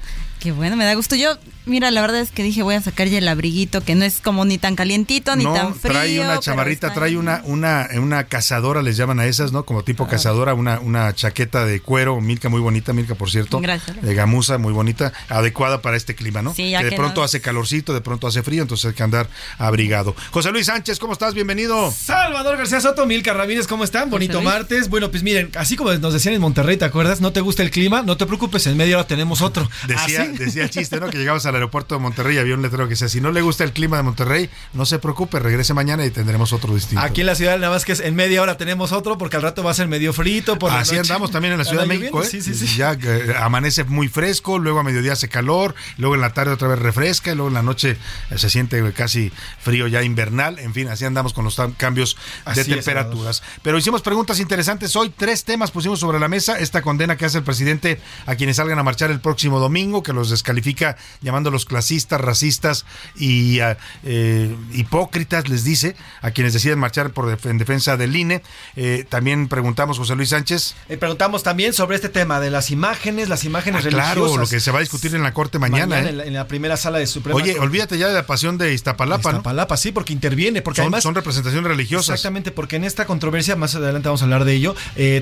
Qué bueno, me da gusto. Yo, mira, la verdad es que dije voy a sacar ya el abriguito, que no es como ni tan calientito ni tan frío. Trae una chamarrita, trae una, una, una cazadora, les llaman a esas, ¿no? Como tipo ah. cazadora, una, una chaqueta de cuero, Milka muy bonita, Milka, por cierto. Gracias. De gamuza, muy bonita, adecuada para este clima, ¿no? Sí, ya que de pronto hace calorcito, de pronto hace frío, entonces hay que andar abrigado. José Luis Sánchez, ¿cómo estás? Bienvenido. Salvador García Soto, Milka Ramírez, ¿cómo están? Bonito martes. Bueno, pues miren, así como nos decían en Monterrey, ¿te acuerdas? No te gusta el clima, no te preocupes, en media hora tenemos otro. Decía, ¿Ah, decía el chiste, ¿no? que llegamos al aeropuerto de Monterrey había un letrero que decía, si no le gusta el clima de Monterrey, no se preocupe, regrese mañana y tendremos otro distinto. Aquí en la ciudad nada más que es en media hora tenemos otro porque al rato va a ser medio frito. Por Así andamos también en la Ciudad de México, ¿eh? Sí, sí, sí. Ya eh, amanece muy fresco, luego a mediodía hace calor, luego en la tarde otra vez refresca y luego en la noche eh, se siente casi frío ya invernal. En fin, así andamos con los cambios de temperaturas. Pero hicimos preguntas interesantes hoy, tres temas pusimos sobre la mesa. Esta condena que hace el presidente a quienes salgan a marchar el próximo domingo, que los descalifica llamándolos clasistas, racistas y ah, eh, hipócritas, les dice, a quienes deciden marchar por en defensa del INE. Eh, también preguntamos, José Luis Sánchez. Eh, preguntamos también sobre este tema de las imágenes, las imágenes ah, religiosas. Claro, lo que se va a discutir en la Corte mañana. en, la, primera sala de Suprema. Oye, olvídate ya de la pasión de Iztapalapa, Iztapalapa, sí, porque interviene, porque son, además... Son representaciones religiosas. Exactamente, porque en esta controversia, más adelante vamos a hablar de ello,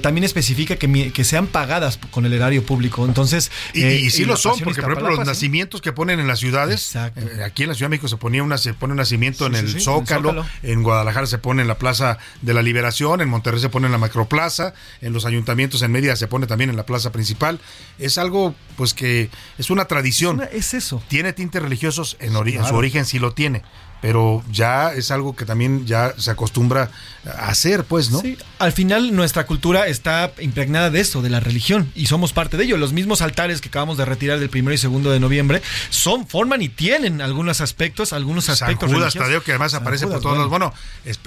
también especifica que, que sean pagadas con el erario público. Entonces... Y, y sí lo son, porque por ejemplo los nacimientos que ponen en las ciudades. Eh, aquí en la Ciudad de México se ponía una, se pone un nacimiento en, el Zócalo, en Guadalajara se pone en la Plaza de la Liberación, en Monterrey se pone en la Macroplaza, en los ayuntamientos en Mérida se pone también en la plaza principal. Es algo, pues que es una tradición. Es, eso. Tiene tintes religiosos en, su origen, sí lo tiene pero ya es algo que también ya se acostumbra a hacer, pues, ¿no? Sí, al final nuestra cultura está impregnada de eso, de la religión, y somos parte de ello. Los mismos altares que acabamos de retirar del primero y segundo de noviembre son, forman y tienen algunos aspectos, algunos aspectos San Judas Tadeo, que además aparece por todos bueno. Bueno,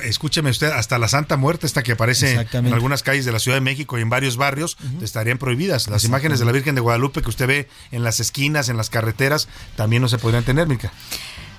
escúcheme usted, hasta la Santa Muerte, esta que aparece en algunas calles de la Ciudad de México y en varios barrios, estarían prohibidas. Las imágenes de la Virgen de Guadalupe que usted ve en las esquinas, en las carreteras, también no se podrían tener, Mica.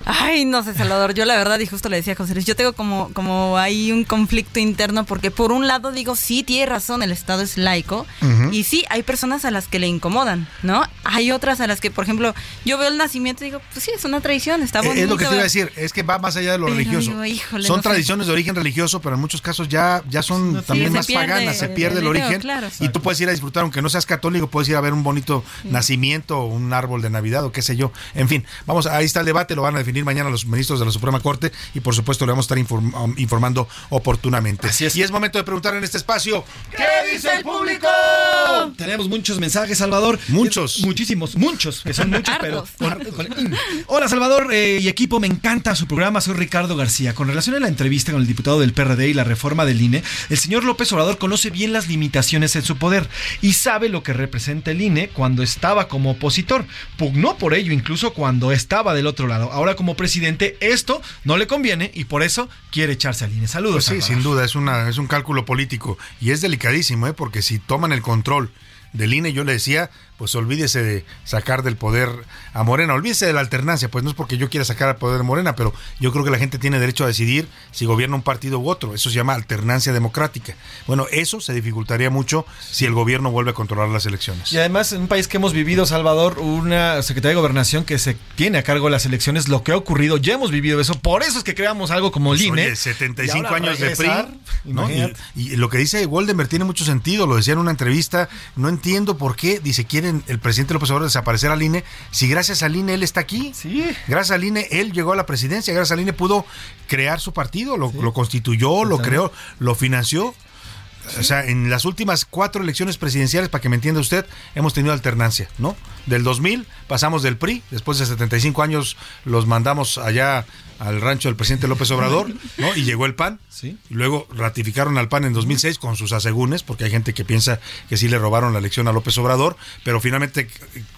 Ay, no sé, Salvador. Yo la verdad, y justo le decía a José Luis, yo tengo como, como hay un conflicto interno porque por un lado digo, sí, tiene razón, el Estado es laico. Y sí, hay personas a las que le incomodan, ¿no? Hay otras a las que, por ejemplo, yo veo el nacimiento y digo, pues sí, es una tradición, está bonito. Es lo que te iba a decir, es que va más allá de lo religioso. son tradiciones de origen religioso, pero en muchos casos ya, ya son también más paganas, se pierde el, origen. y tú puedes ir a disfrutar, aunque no seas católico, puedes ir a ver un bonito nacimiento, un árbol de Navidad o qué sé yo. En fin, vamos, ahí está el debate, lo van a definir mañana los ministros de la Suprema Corte y por supuesto le vamos a estar um, informando oportunamente. Así es. Y es momento de preguntar en este espacio, ¿qué dice el público? Tenemos muchos mensajes, Salvador. Muchos. Muchísimos, muchos, que son muchos, pero... Hola, Salvador eh, y equipo, me encanta su programa, soy Ricardo García. Con relación a la entrevista con el diputado del PRD y la reforma del INE, el señor López Obrador conoce bien las limitaciones en su poder y sabe lo que representa el INE cuando estaba como opositor. Pugnó por ello incluso cuando estaba del otro lado. Ahora como presidente, esto no le conviene y por eso quiere echarse al INE. Saludos. Pues sí, sin duda, es, una, es un cálculo político y es delicadísimo, ¿eh? porque si toman el control del INE, yo le decía, pues olvídese de sacar del poder a Morena, olvídese de la alternancia, pues no es porque yo quiera sacar al poder a Morena, pero yo creo que la gente tiene derecho a decidir si gobierna un partido u otro, eso se llama alternancia democrática. Bueno, eso se dificultaría mucho si el gobierno vuelve a controlar las elecciones. Y además, en un país que hemos vivido, Salvador, una Secretaría de Gobernación que se tiene a cargo de las elecciones, lo que ha ocurrido, ya hemos vivido eso, por eso es que creamos algo como el INE. 75 años de PRI, y, y, lo que dice Goldenberg tiene mucho sentido, lo decía en una entrevista, no entiendo por qué, dice, quieren el presidente López Obrador desaparecer al INE, si gracias al INE él está aquí. Sí. Gracias al INE él llegó a la presidencia, gracias al INE pudo crear su partido, lo, lo constituyó, lo creó, lo financió. O sea, en las últimas cuatro elecciones presidenciales, para que me entienda usted, hemos tenido alternancia, ¿no? Del 2000 pasamos del PRI, después de 75 años los mandamos allá al rancho del presidente López Obrador, ¿no? Y llegó el PAN. Sí. Y luego ratificaron al PAN en 2006 con sus asegúnes, porque hay gente que piensa que sí le robaron la elección a López Obrador, pero finalmente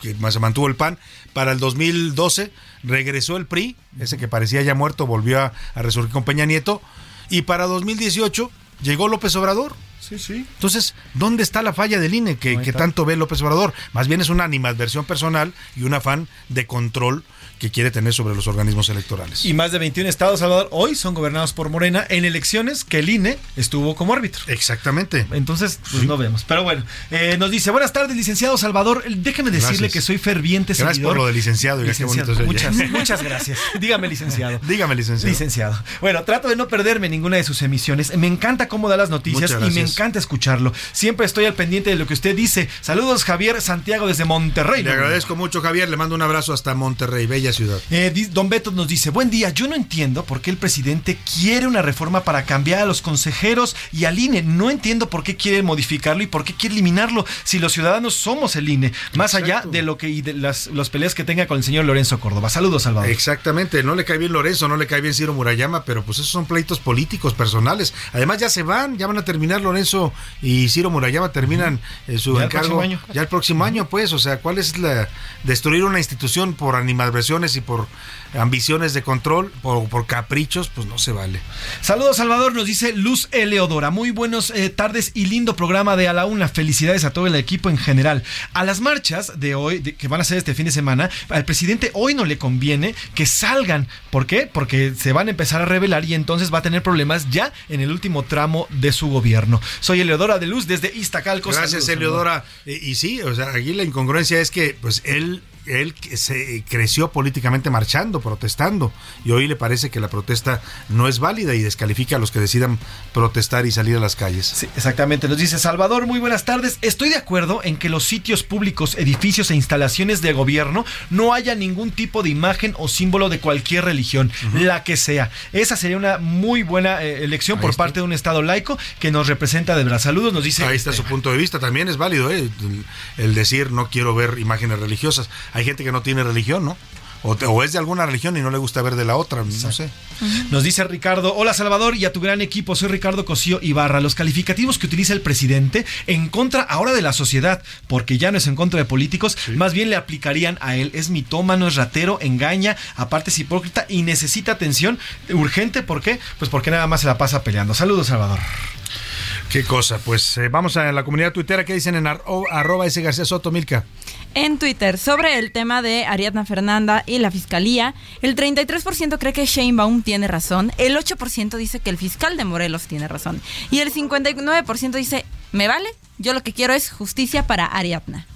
que se mantuvo el PAN. Para el 2012 regresó el PRI, ese que parecía ya muerto, volvió a, a resurgir con Peña Nieto. Y para 2018 llegó López Obrador Sí, sí. Entonces, ¿dónde está la falla del INE que, que tanto ve López Obrador? Más bien es una animadversión personal y un afán de control que quiere tener sobre los organismos electorales. Y más de 21 estados, Salvador, hoy son gobernados por Morena en elecciones que el INE estuvo como árbitro. Exactamente. Entonces, pues no vemos. Pero bueno, eh, nos dice, buenas tardes, licenciado Salvador. Déjeme decirle que soy ferviente gracias seguidor. por lo de licenciado. licenciado. muchas, muchas gracias. Dígame, licenciado. Dígame, licenciado. Licenciado. Bueno, trato de no perderme ninguna de sus emisiones. Me encanta cómo da las noticias y me encanta escucharlo. Siempre estoy al pendiente de lo que usted dice. Saludos, Javier Santiago, desde Monterrey. Le agradezco mucho, Javier. Le mando un abrazo hasta Monterrey, bella ciudad. Eh, Don Beto nos dice, buen día, yo no entiendo por qué el presidente quiere una reforma para cambiar a los consejeros y al INE. No entiendo por qué quiere modificarlo y por qué quiere eliminarlo si los ciudadanos somos el INE, más allá de lo que y de las, las peleas que tenga con el señor Lorenzo Córdoba. Saludos, Salvador. Exactamente, no le cae bien Lorenzo, no le cae bien Ciro Murayama, pero pues esos son pleitos políticos, personales. Además ya se van, ya van a terminar Lorenzo y Ciro Murayama terminan eh, su encargo ya el próximo año, pues, o sea, ¿cuál es la destruir una institución por y por ambiciones de control, por, por, caprichos, pues no se vale. Saludos, Salvador, nos dice Luz Eleodora. Muy buenas eh, tardes y lindo programa de A la Una. Felicidades a todo el equipo en general. A las marchas de hoy, que van a ser este fin de semana, al presidente hoy no le conviene que salgan. ¿Por qué? Porque se van a empezar a revelar y entonces va a tener problemas ya en el último tramo de su gobierno. Soy Eleodora de Luz desde Iztacalco. Gracias, Eleodora. y sí, o sea, aquí la incongruencia es que pues él él se creció políticamente marchando, protestando, y hoy le parece que la protesta no es válida y descalifica a los que decidan protestar y salir a las calles. Sí, exactamente. Nos dice Salvador, muy buenas tardes. Estoy de acuerdo en que los sitios públicos, edificios e instalaciones de gobierno no haya ningún tipo de imagen o símbolo de cualquier religión, la que sea. Esa sería una muy buena eh, elección por parte de un Estado laico que nos representa de verdad. Saludos, nos dice. Ahí está su punto de vista, también es válido, ¿eh? el decir no quiero ver imágenes religiosas hay gente que no tiene religión, ¿no? o, es de alguna religión y no le gusta ver de la otra, no sé. Nos dice Ricardo, hola Salvador y a tu gran equipo, soy Ricardo Cosío Ibarra. Los calificativos que utiliza el presidente en contra ahora de la sociedad, porque ya no es en contra de políticos, más bien le aplicarían a él. Es mitómano, es ratero, engaña, aparte es hipócrita y necesita atención urgente. ¿Por qué? Pues porque nada más se la pasa peleando. Saludos, Salvador. Qué cosa, pues eh, vamos a la comunidad tuitera que dicen en arroba ese García Soto Milka. En Twitter, sobre el tema de Ariadna Fernanda y la fiscalía, el 33% cree que Sheinbaum tiene razón, el 8% dice que el fiscal de Morelos tiene razón. Y el 59% dice, me vale, yo lo que quiero es justicia para Ariadna.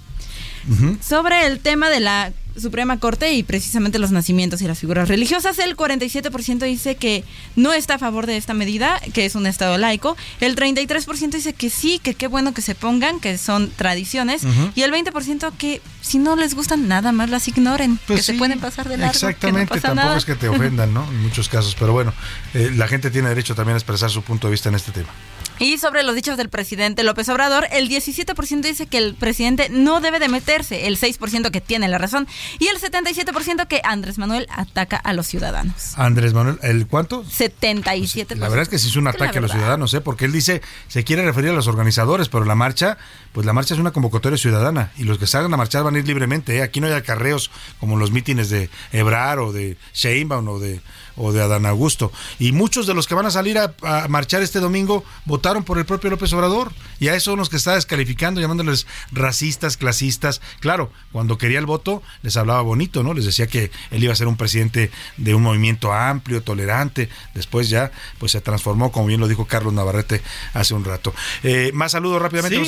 Sobre el tema de la Suprema Corte y precisamente los nacimientos y las figuras religiosas. El 47% dice que no está a favor de esta medida, que es un Estado laico. El 33% dice que sí, que qué bueno que se pongan, que son tradiciones. Y el 20% que si no les gustan, nada más las ignoren, pues que se pueden pasar de largo. Exactamente, tampoco es que te ofendan, ¿no? En muchos casos. Pero bueno, eh, la gente tiene derecho también a expresar su punto de vista en este tema. Y sobre los dichos del presidente López Obrador, el 17% dice que el presidente no debe de meterse, el 6% que tiene la razón y el 77% que Andrés Manuel ataca a los ciudadanos. Andrés Manuel, ¿el cuánto? 77%. la verdad es que sí es un ataque a los ciudadanos, ¿eh? porque él dice, se quiere referir a los organizadores, pero la marcha, pues la marcha es una convocatoria ciudadana y los que salgan a marchar van a ir libremente. ¿eh? Aquí no hay acarreos como los mítines de Ebrar o de Sheinbaum o de o de Adán Augusto. Y muchos de los que van a salir a, marchar este domingo votaron por el propio López Obrador. Y a esos son los que está descalificando, llamándoles racistas, clasistas. Claro, cuando quería el voto les hablaba bonito, ¿no? Les decía que él iba a ser un presidente de un movimiento amplio, tolerante. Después ya, pues se transformó, como bien lo dijo Carlos Navarrete hace un rato. Eh, más saludos rápidamente.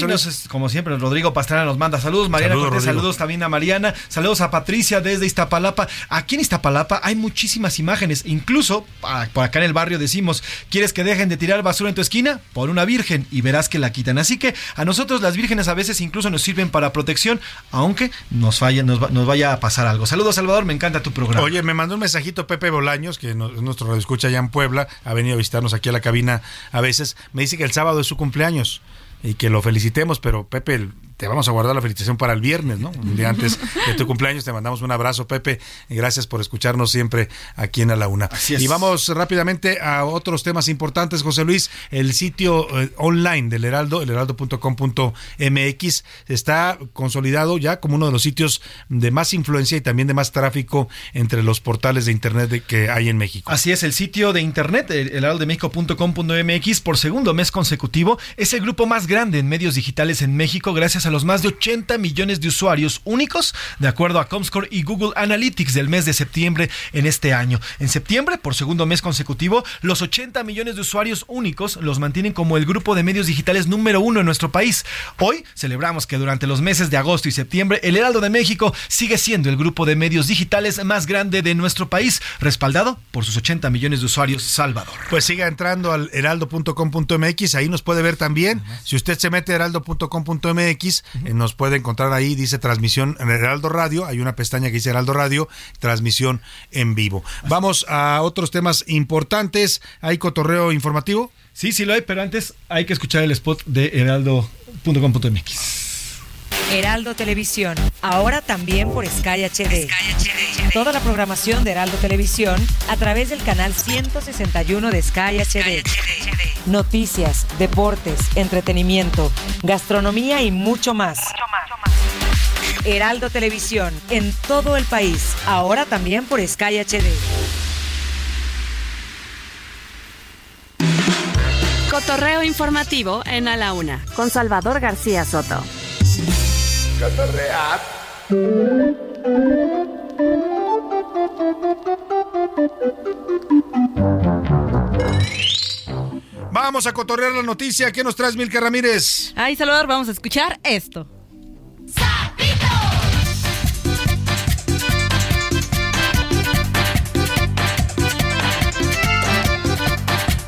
como siempre, Rodrigo Pastrana nos manda saludos. Mariana saludos, saludos también a Mariana. Saludos a Patricia desde Iztapalapa. Aquí en Iztapalapa hay muchísimas imágenes Incluso, por acá en el barrio decimos, ¿quieres que dejen de tirar basura en tu esquina? Pon una virgen y verás que la quitan. Así que a nosotros las vírgenes a veces incluso nos sirven para protección, aunque nos, falla, nos, vaya a pasar algo. Saludos, Salvador, me encanta tu programa. Oye, me mandó un mensajito Pepe Bolaños, que es nuestro radio escucha allá en Puebla, ha venido a visitarnos aquí a la cabina a veces. Me dice que el sábado es su cumpleaños y que lo felicitemos, pero Pepe, te vamos a guardar la felicitación para el viernes, ¿no? Un día antes de tu cumpleaños te mandamos un abrazo, Pepe, y gracias por escucharnos siempre aquí en A la Una. Y vamos rápidamente a otros temas importantes, José Luis. El sitio eh, online del Heraldo, el heraldo.com.mx, está consolidado ya como uno de los sitios de más influencia y también de más tráfico entre los portales de internet que hay en México. Así es, el sitio de internet, el heraldodemexico.com.mx, por segundo mes consecutivo, es el grupo más grande en medios digitales en México, gracias a los más de 80 millones de usuarios únicos, de acuerdo a Comscore y Google Analytics del mes de septiembre en este año. En septiembre, por segundo mes consecutivo, los 80 millones de usuarios únicos los mantienen como el grupo de medios digitales número uno en nuestro país. Hoy celebramos que durante los meses de agosto y septiembre, el Heraldo de México sigue siendo el grupo de medios digitales más grande de nuestro país, respaldado por sus 80 millones de usuarios Salvador. Pues siga entrando al heraldo.com.mx, ahí nos puede ver también. Si usted se mete a heraldo.com.mx, eh, nos puede encontrar ahí, dice transmisión en Heraldo Radio, hay una pestaña que dice Heraldo Radio, transmisión en vivo. Vamos a otros temas importantes. ¿Hay cotorreo informativo? Sí, sí lo hay, pero antes hay que escuchar el spot de heraldo.com.mx. Heraldo Televisión, ahora también por Sky HD. Toda la programación de Heraldo Televisión a través del canal 161 de Sky HD. Noticias, deportes, entretenimiento, gastronomía y mucho más. Heraldo Televisión, en todo el país, ahora también por Sky HD. Cotorreo informativo en A la Una, con Salvador García Soto. Vamos a cotorrear la noticia. ¿Qué nos traes, Milka Ramírez? Ay, Salvador, vamos a escuchar esto.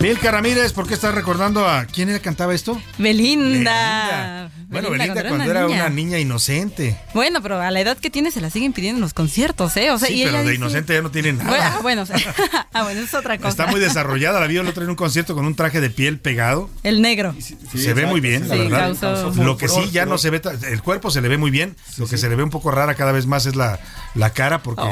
Milka Ramírez, ¿por qué estás recordando a quién era cantaba esto? Belinda. Bueno, Belinda, cuando, era, una, niña. inocente. Bueno, pero a la edad que tiene se la siguen pidiendo en los conciertos, ¿eh? O sea, sí, pero de inocente ya no tiene nada. Bueno, ah, bueno, es otra cosa. Está muy desarrollada. La vi el otro en un concierto con un traje de piel pegado. El negro. se ve muy bien, la verdad. Lo que sí ya no se ve, el cuerpo se le ve muy bien. Lo que se le ve un poco rara cada vez más es la, la cara porque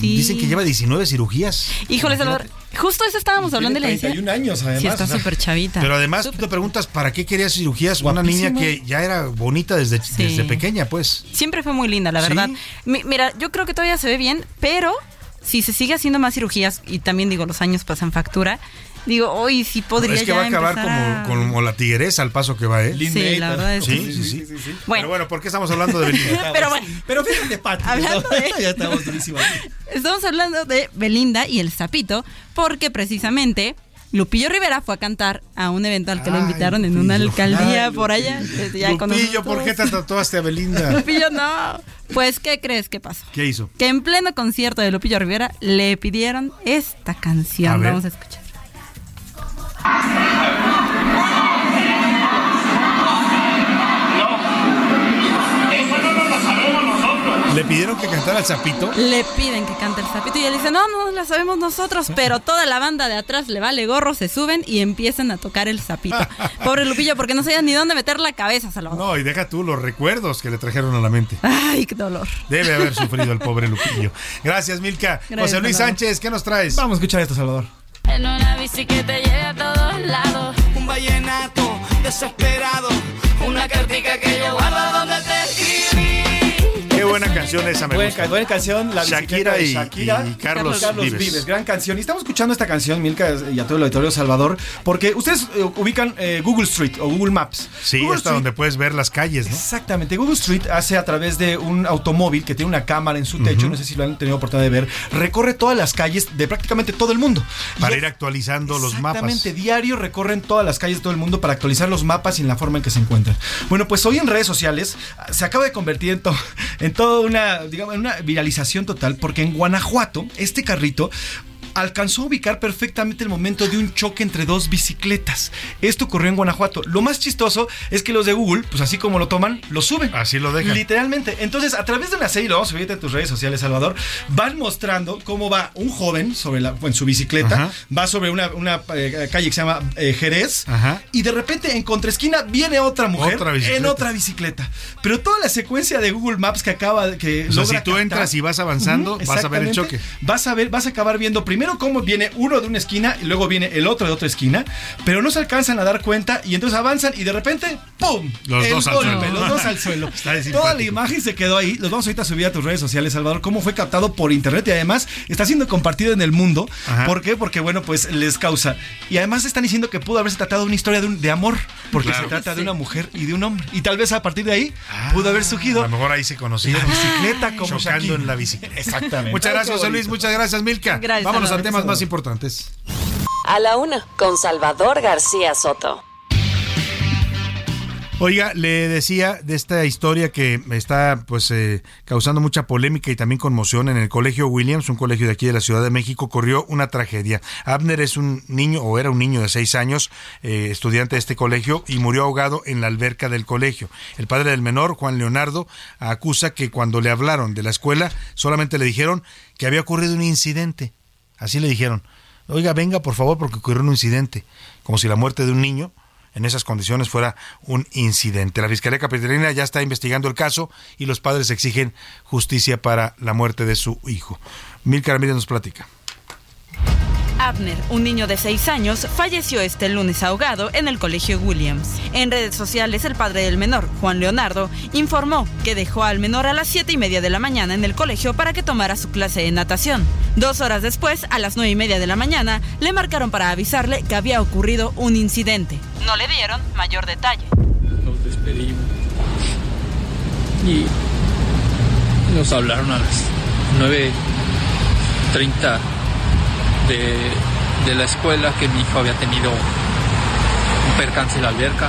dicen que lleva 19 cirugías. Híjole, Salvador. Justo eso estábamos hablando de la 31 años, además. Sí, está súper chavita. Pero además tú te preguntas, ¿para qué quería cirugías? Una niña que ya era bonita desde, desde pequeña, pues. Siempre fue muy linda, la verdad. mira, yo creo que todavía se ve bien, pero si se sigue haciendo más cirugías, y también digo, los años pasan factura, digo, hoy sí podría Es que va a acabar como, la tigresa al paso que va, ¿eh? Sí, la verdad es sí, sí, sí, sí, Bueno. Pero bueno, ¿por qué estamos hablando de Belinda? Pero bueno. Pero fíjate, Pati. Hablando de... ya estamos durísimos. Estamos hablando de Belinda y el sapito, porque precisamente Lupillo Rivera fue a cantar a un evento al que lo invitaron en una alcaldía por allá. Lupillo, ¿por qué te tatuaste a Belinda? Lupillo, no. Pues, ¿qué crees que pasó? ¿Qué hizo? Que en pleno concierto de Lupillo Rivera le pidieron esta canción. Vamos a escuchar. ¿Le pidieron que cantara el sapito? Le piden que cante el sapito y él dice, no, no la sabemos nosotros, pero toda la banda de atrás le vale gorro, se suben y empiezan a tocar el sapito. Pobre Lupillo, porque no sabían ni dónde meter la cabeza, Salvador. No, y deja tú los recuerdos que le trajeron a la mente. Ay, qué dolor. Debe haber sufrido el pobre Lupillo. Gracias, Milka. José Luis Sánchez, ¿qué nos traes? Vamos a escuchar esto, Salvador. En una bici que te lleve a todos lados. Un vallenato desesperado. Una cartica que yo guardo donde te buena canción esa, me buena, buena canción, la Shakira, y, Shakira y, Carlos, Vives. Gran canción. Y estamos escuchando esta canción, Milka y a todo el auditorio Salvador, porque ustedes eh, ubican eh, Google Street o Google Maps. Sí, Google hasta donde puedes ver las calles, ¿no? Exactamente. Google Street hace a través de un automóvil que tiene una cámara en su techo, no sé si lo han tenido oportunidad de ver, recorre todas las calles de prácticamente todo el mundo. Para ir actualizando los mapas. Exactamente, diario recorren todas las calles de todo el mundo para actualizar los mapas y en la forma en que se encuentran. Bueno, pues hoy en redes sociales se acaba de convertir en, en toda una digamos, una viralización total, porque en Guanajuato, este carrito alcanzó a ubicar perfectamente el momento de un choque entre dos bicicletas. Esto ocurrió en Guanajuato. Lo más chistoso es que los de Google, pues así como lo toman, lo suben. Así lo dejan. Literalmente. Entonces, a través de una serie, lo vamos a subir en tus redes sociales, Salvador, van mostrando cómo va un joven sobre la, en su bicicleta, va sobre una, eh, calle que se llama eh, Jerez, y de repente en contraesquina viene otra mujer en otra bicicleta. Pero toda la secuencia de Google Maps que acaba que... O si tú entras y vas avanzando, vas a ver el choque. Vas a ver, vas a acabar viendo primero cómo viene uno de una esquina y luego viene el otro de otra esquina, pero no se alcanzan a dar cuenta y entonces avanzan y de repente ¡pum! Los dos al suelo. Los dos al suelo. Toda la imagen se quedó ahí. Los vamos ahorita a subir a tus redes sociales, Salvador, cómo fue captado por internet y además está siendo compartido en el mundo. ¿Por qué? Porque, bueno, pues les causa. Y además están diciendo que pudo haberse tratado de una historia de, amor, porque se trata de una mujer y de un hombre. Y tal vez a partir de ahí ah, pudo haber surgido. A lo mejor ahí se conocieron. La bicicleta como chocando en la bicicleta. Exactamente. Muchas gracias, José Luis. Muchas gracias, Milka. Gracias, Vámonos a temas más importantes. A la una, con Salvador García Soto. Oiga, le decía de esta historia que está pues eh, causando mucha polémica y también conmoción en el colegio Williams, un colegio de aquí de la Ciudad de México, ocurrió una tragedia. Abner es un niño o era un niño de seis años, eh, estudiante de este colegio y murió ahogado en la alberca del colegio. El padre del menor, Juan Leonardo, acusa que cuando le hablaron de la escuela solamente le dijeron que había ocurrido un incidente. Así le dijeron. Oiga, venga por favor porque ocurrió un incidente. Como si la muerte de un niño en esas condiciones fuera un incidente. La Fiscalía Capitalina ya está investigando el caso y los padres exigen justicia para la muerte de su hijo. Mil Ramírez nos platica. Abner, un niño de 6 años, falleció este lunes ahogado en el colegio Williams. En redes sociales, el padre del menor, Juan Leonardo, informó que dejó al menor a las 7 y media de la mañana en el colegio para que tomara su clase de natación. Dos horas después, a las 9 y media de la mañana, le marcaron para avisarle que había ocurrido un incidente. No le dieron mayor detalle. Nos despedimos y nos hablaron a las 9.30 de, la escuela que mi hijo había tenido un percance en la alberca.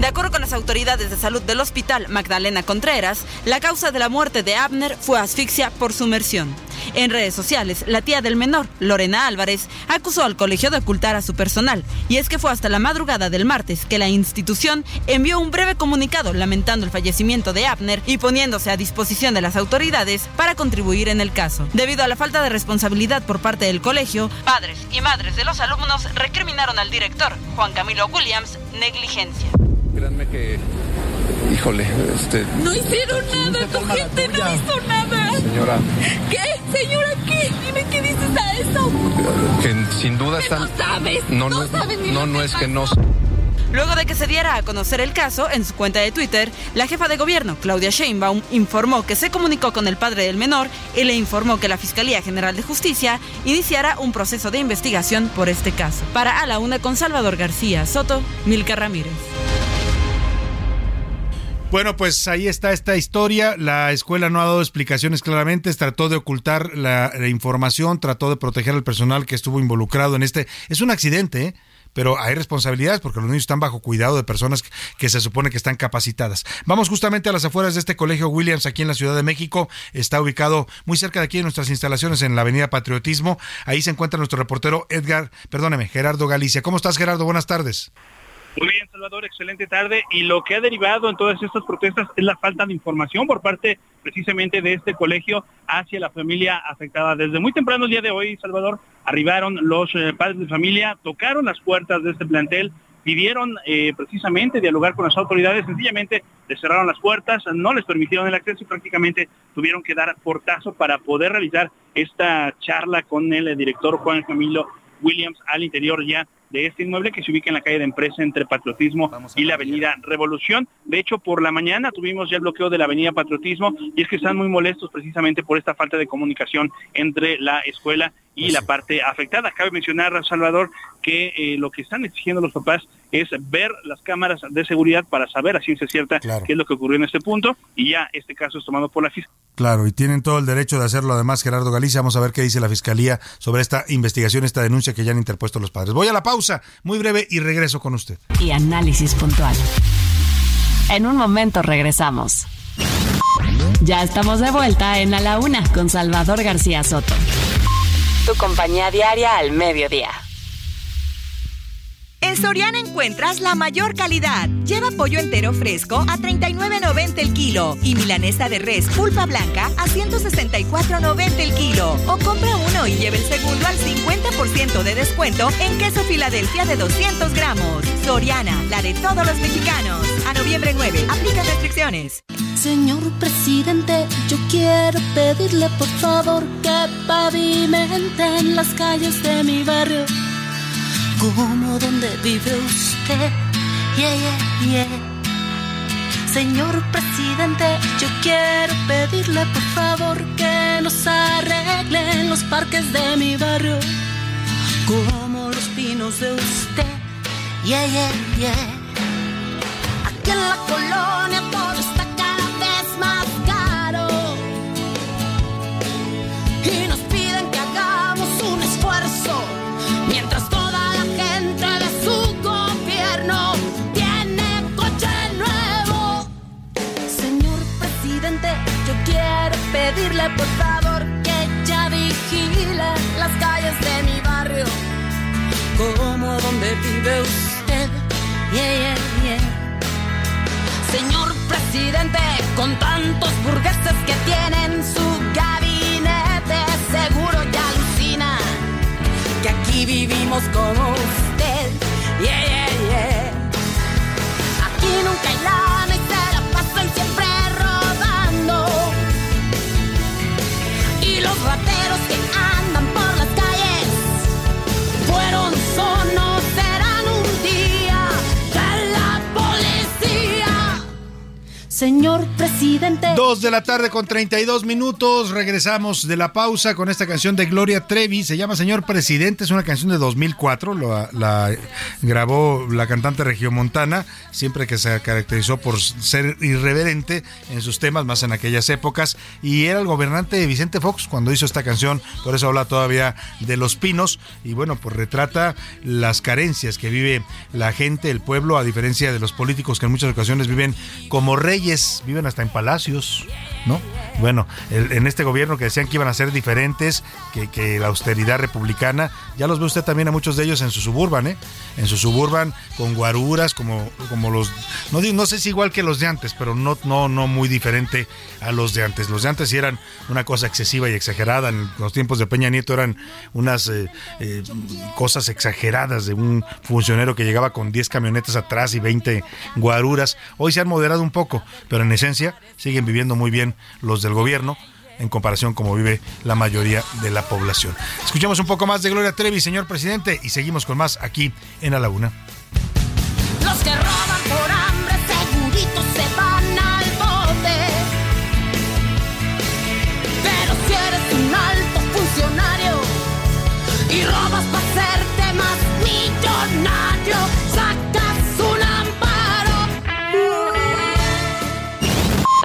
De acuerdo con las autoridades de salud del hospital Magdalena Contreras, la causa de la muerte de Abner fue asfixia por sumersión. En redes sociales, la tía del menor, Lorena Álvarez, acusó al colegio de ocultar a su personal, y es que fue hasta la madrugada del martes que la institución envió un breve comunicado lamentando el fallecimiento de Abner y poniéndose a disposición de las autoridades para contribuir en el caso. Debido a la falta de responsabilidad por parte del colegio, padres y madres de los alumnos recriminaron al director, Juan Camilo Williams, negligencia. Que, híjole, este... No hicieron nada, tu gente no hizo nada. Señora. ¿Qué? Señora, ¿qué? Dime qué dices a eso. Que sin duda están... No sabes. No, no, no, sabes ni no, lo no que es que no... Luego de que se diera a conocer el caso, en su cuenta de Twitter, la jefa de gobierno, Claudia Sheinbaum, informó que se comunicó con el padre del menor y le informó que la Fiscalía General de Justicia iniciará un proceso de investigación por este caso. Para A la Una con Salvador García Soto, Milka Ramírez. Bueno, pues ahí está esta historia. La escuela no ha dado explicaciones claramente, trató de ocultar la, información, trató de proteger al personal que estuvo involucrado en este. Es un accidente, ¿eh? pero hay responsabilidades porque los niños están bajo cuidado de personas que, que se supone que están capacitadas. Vamos justamente a las afueras de este colegio Williams aquí en la Ciudad de México. Está ubicado muy cerca de aquí en nuestras instalaciones en la Avenida Patriotismo. Ahí se encuentra nuestro reportero Edgar, perdóneme, Gerardo Galicia. ¿Cómo estás, Gerardo? Buenas tardes. Muy bien, Salvador, excelente tarde. Y lo que ha derivado en todas estas protestas es la falta de información por parte precisamente de este colegio hacia la familia afectada. Desde muy temprano el día de hoy, Salvador, arribaron los eh, padres de familia, tocaron las puertas de este plantel, pidieron eh, precisamente dialogar con las autoridades, sencillamente les cerraron las puertas, no les permitieron el acceso y prácticamente tuvieron que dar portazo para poder realizar esta charla con el director Juan Camilo Williams al interior ya de este inmueble que se ubica en la calle de empresa entre Patriotismo y la avenida Revolución. De hecho, por la mañana tuvimos ya el bloqueo de la avenida Patriotismo y es que están muy molestos precisamente por esta falta de comunicación entre la escuela y la parte afectada. Cabe mencionar, Salvador, que eh, lo que están exigiendo los papás es ver las cámaras de seguridad para saber a ciencia cierta qué es lo que ocurrió en este punto y ya este caso es tomado por la fiscalía. Claro, y tienen todo el derecho de hacerlo además, Gerardo Galicia. Vamos a ver qué dice la Fiscalía sobre esta investigación, esta denuncia que ya han interpuesto los padres. Voy a la pausa, muy breve, y regreso con usted. Y análisis puntual. En un momento regresamos. Ya estamos de vuelta en A la Una con Salvador García Soto. Tu compañía diaria al mediodía. En Soriana encuentras la mayor calidad. Lleva pollo entero fresco a 39.90 el kilo y milanesa de res pulpa blanca a 164.90 el kilo. O compra uno y lleve el segundo al 50% de descuento en queso Filadelfia de 200 gramos. Soriana, la de todos los mexicanos. A noviembre 9, aplica restricciones. Señor presidente, yo quiero pedirle por favor que pavimenten las calles de mi barrio como donde vive usted. Yeah, yeah, yeah. Señor presidente, yo quiero pedirle por favor que nos arreglen los parques de mi barrio, como los pinos de usted. Yeah, yeah, yeah. Aquí en la colonia pedirle por favor que ya vigile las calles de mi barrio, como donde vive usted. Yeah, yeah, yeah. Señor presidente, con tantos burgueses que tienen su gabinete, seguro ya alucina que aquí vivimos como usted. Yeah, yeah, yeah. Aquí nunca hay la Dos de la tarde con 32 minutos. Regresamos de la pausa con esta canción de Gloria Trevi. Se llama Señor Presidente. Es una canción de 2004. La, la grabó la cantante regiomontana. Siempre que se caracterizó por ser irreverente en sus temas, más en aquellas épocas. Y era el gobernante Vicente Fox cuando hizo esta canción. Por eso habla todavía de los pinos. Y bueno, pues retrata las carencias que vive la gente, el pueblo, a diferencia de los políticos que en muchas ocasiones viven como reyes viven hasta en palacios, ¿no? Bueno, en este gobierno que decían que iban a ser diferentes, que, la austeridad republicana, ya los ve usted también a muchos de ellos en su suburban, ¿eh? En su suburban con guaruras, como, como los, no, no sé si igual que los de antes, pero no, no, no muy diferente a los de antes. Los de antes eran una cosa excesiva y exagerada, en los tiempos de Peña Nieto eran unas eh, eh, cosas exageradas de un funcionario que llegaba con 10 camionetas atrás y 20 guaruras. Hoy se han moderado un poco, pero en esencia siguen viviendo muy bien los del gobierno en comparación como vive la mayoría de la población. Escuchemos un poco más de Gloria Trevi, señor presidente, y seguimos con más aquí en la Una. Los que roban por hambre seguritos se van al bote. Pero si eres un alto funcionario y robas para hacerte más millonario,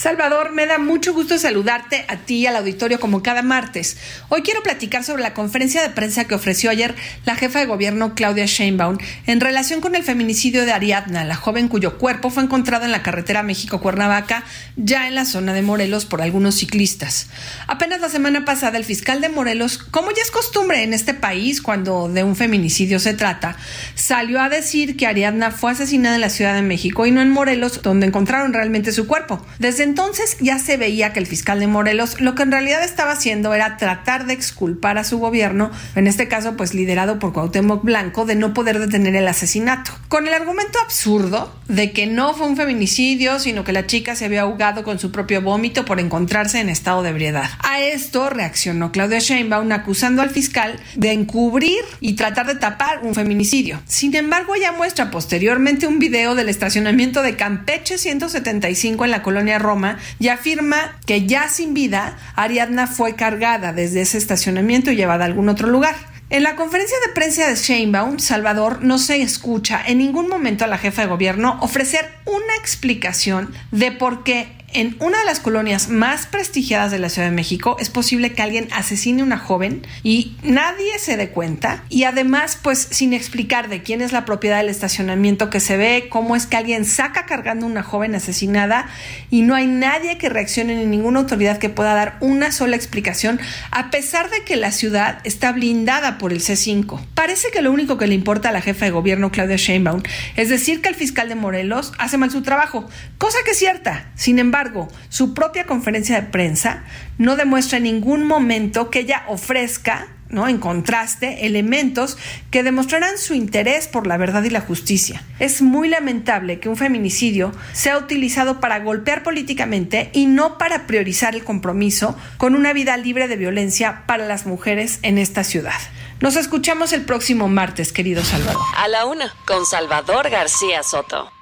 Salvador, me da mucho gusto saludarte a ti y al auditorio como cada martes. Hoy quiero platicar sobre la conferencia de prensa que ofreció ayer la jefa de gobierno Claudia Sheinbaum en relación con el feminicidio de Ariadna, la joven cuyo cuerpo fue encontrado en la carretera México-Cuernavaca, ya en la zona de Morelos por algunos ciclistas. Apenas la semana pasada el fiscal de Morelos, como ya es costumbre en este país cuando de un feminicidio se trata, salió a decir que Ariadna fue asesinada en la Ciudad de México y no en Morelos, donde encontraron realmente su cuerpo. Desde entonces ya se veía que el fiscal de Morelos lo que en realidad estaba haciendo era tratar de exculpar a su gobierno, en este caso pues liderado por Cuauhtémoc Blanco, de no poder detener el asesinato, con el argumento absurdo de que no fue un feminicidio, sino que la chica se había ahogado con su propio vómito por encontrarse en estado de ebriedad. A esto reaccionó Claudia Sheinbaum acusando al fiscal de encubrir y tratar de tapar un feminicidio. Sin embargo, ella muestra posteriormente un video del estacionamiento de Campeche 175 en la colonia Roma y afirma que ya sin vida, Ariadna fue cargada desde ese estacionamiento y llevada a algún otro lugar. En la conferencia de prensa de Sheinbaum, Salvador no se escucha en ningún momento a la jefa de gobierno ofrecer una explicación de por qué en una de las colonias más prestigiadas de la Ciudad de México es posible que alguien asesine a una joven y nadie se dé cuenta y además pues sin explicar de quién es la propiedad del estacionamiento que se ve, cómo es que alguien saca cargando a una joven asesinada y no hay nadie que reaccione ni ninguna autoridad que pueda dar una sola explicación a pesar de que la ciudad está blindada por el C5. Parece que lo único que le importa a la jefa de gobierno Claudia Sheinbaum es decir que el fiscal de Morelos hace mal su trabajo, cosa que es cierta. Sin embargo, su propia conferencia de prensa no demuestra en ningún momento que ella ofrezca ¿no? En contraste, elementos que demostrarán su interés por la verdad y la justicia. Es muy lamentable que un feminicidio sea utilizado para golpear políticamente y no para priorizar el compromiso con una vida libre de violencia para las mujeres en esta ciudad. Nos escuchamos el próximo martes, querido Salvador. A la una, con Salvador García Soto.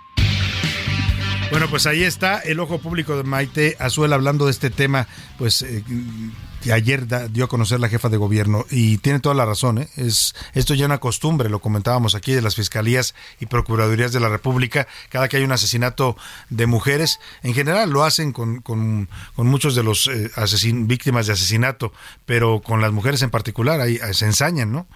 Bueno, pues ahí está el ojo público de Maite Azuela hablando de este tema, pues eh, ayer dio a conocer la jefa de gobierno y tiene toda la razón. ¿eh? Es esto ya una costumbre, lo comentábamos aquí de las fiscalías y procuradurías de la República. Cada que hay un asesinato de mujeres, en general lo hacen con, con, muchos de los eh, víctimas de asesinato, pero con las mujeres en particular ahí se ensañan, ¿no?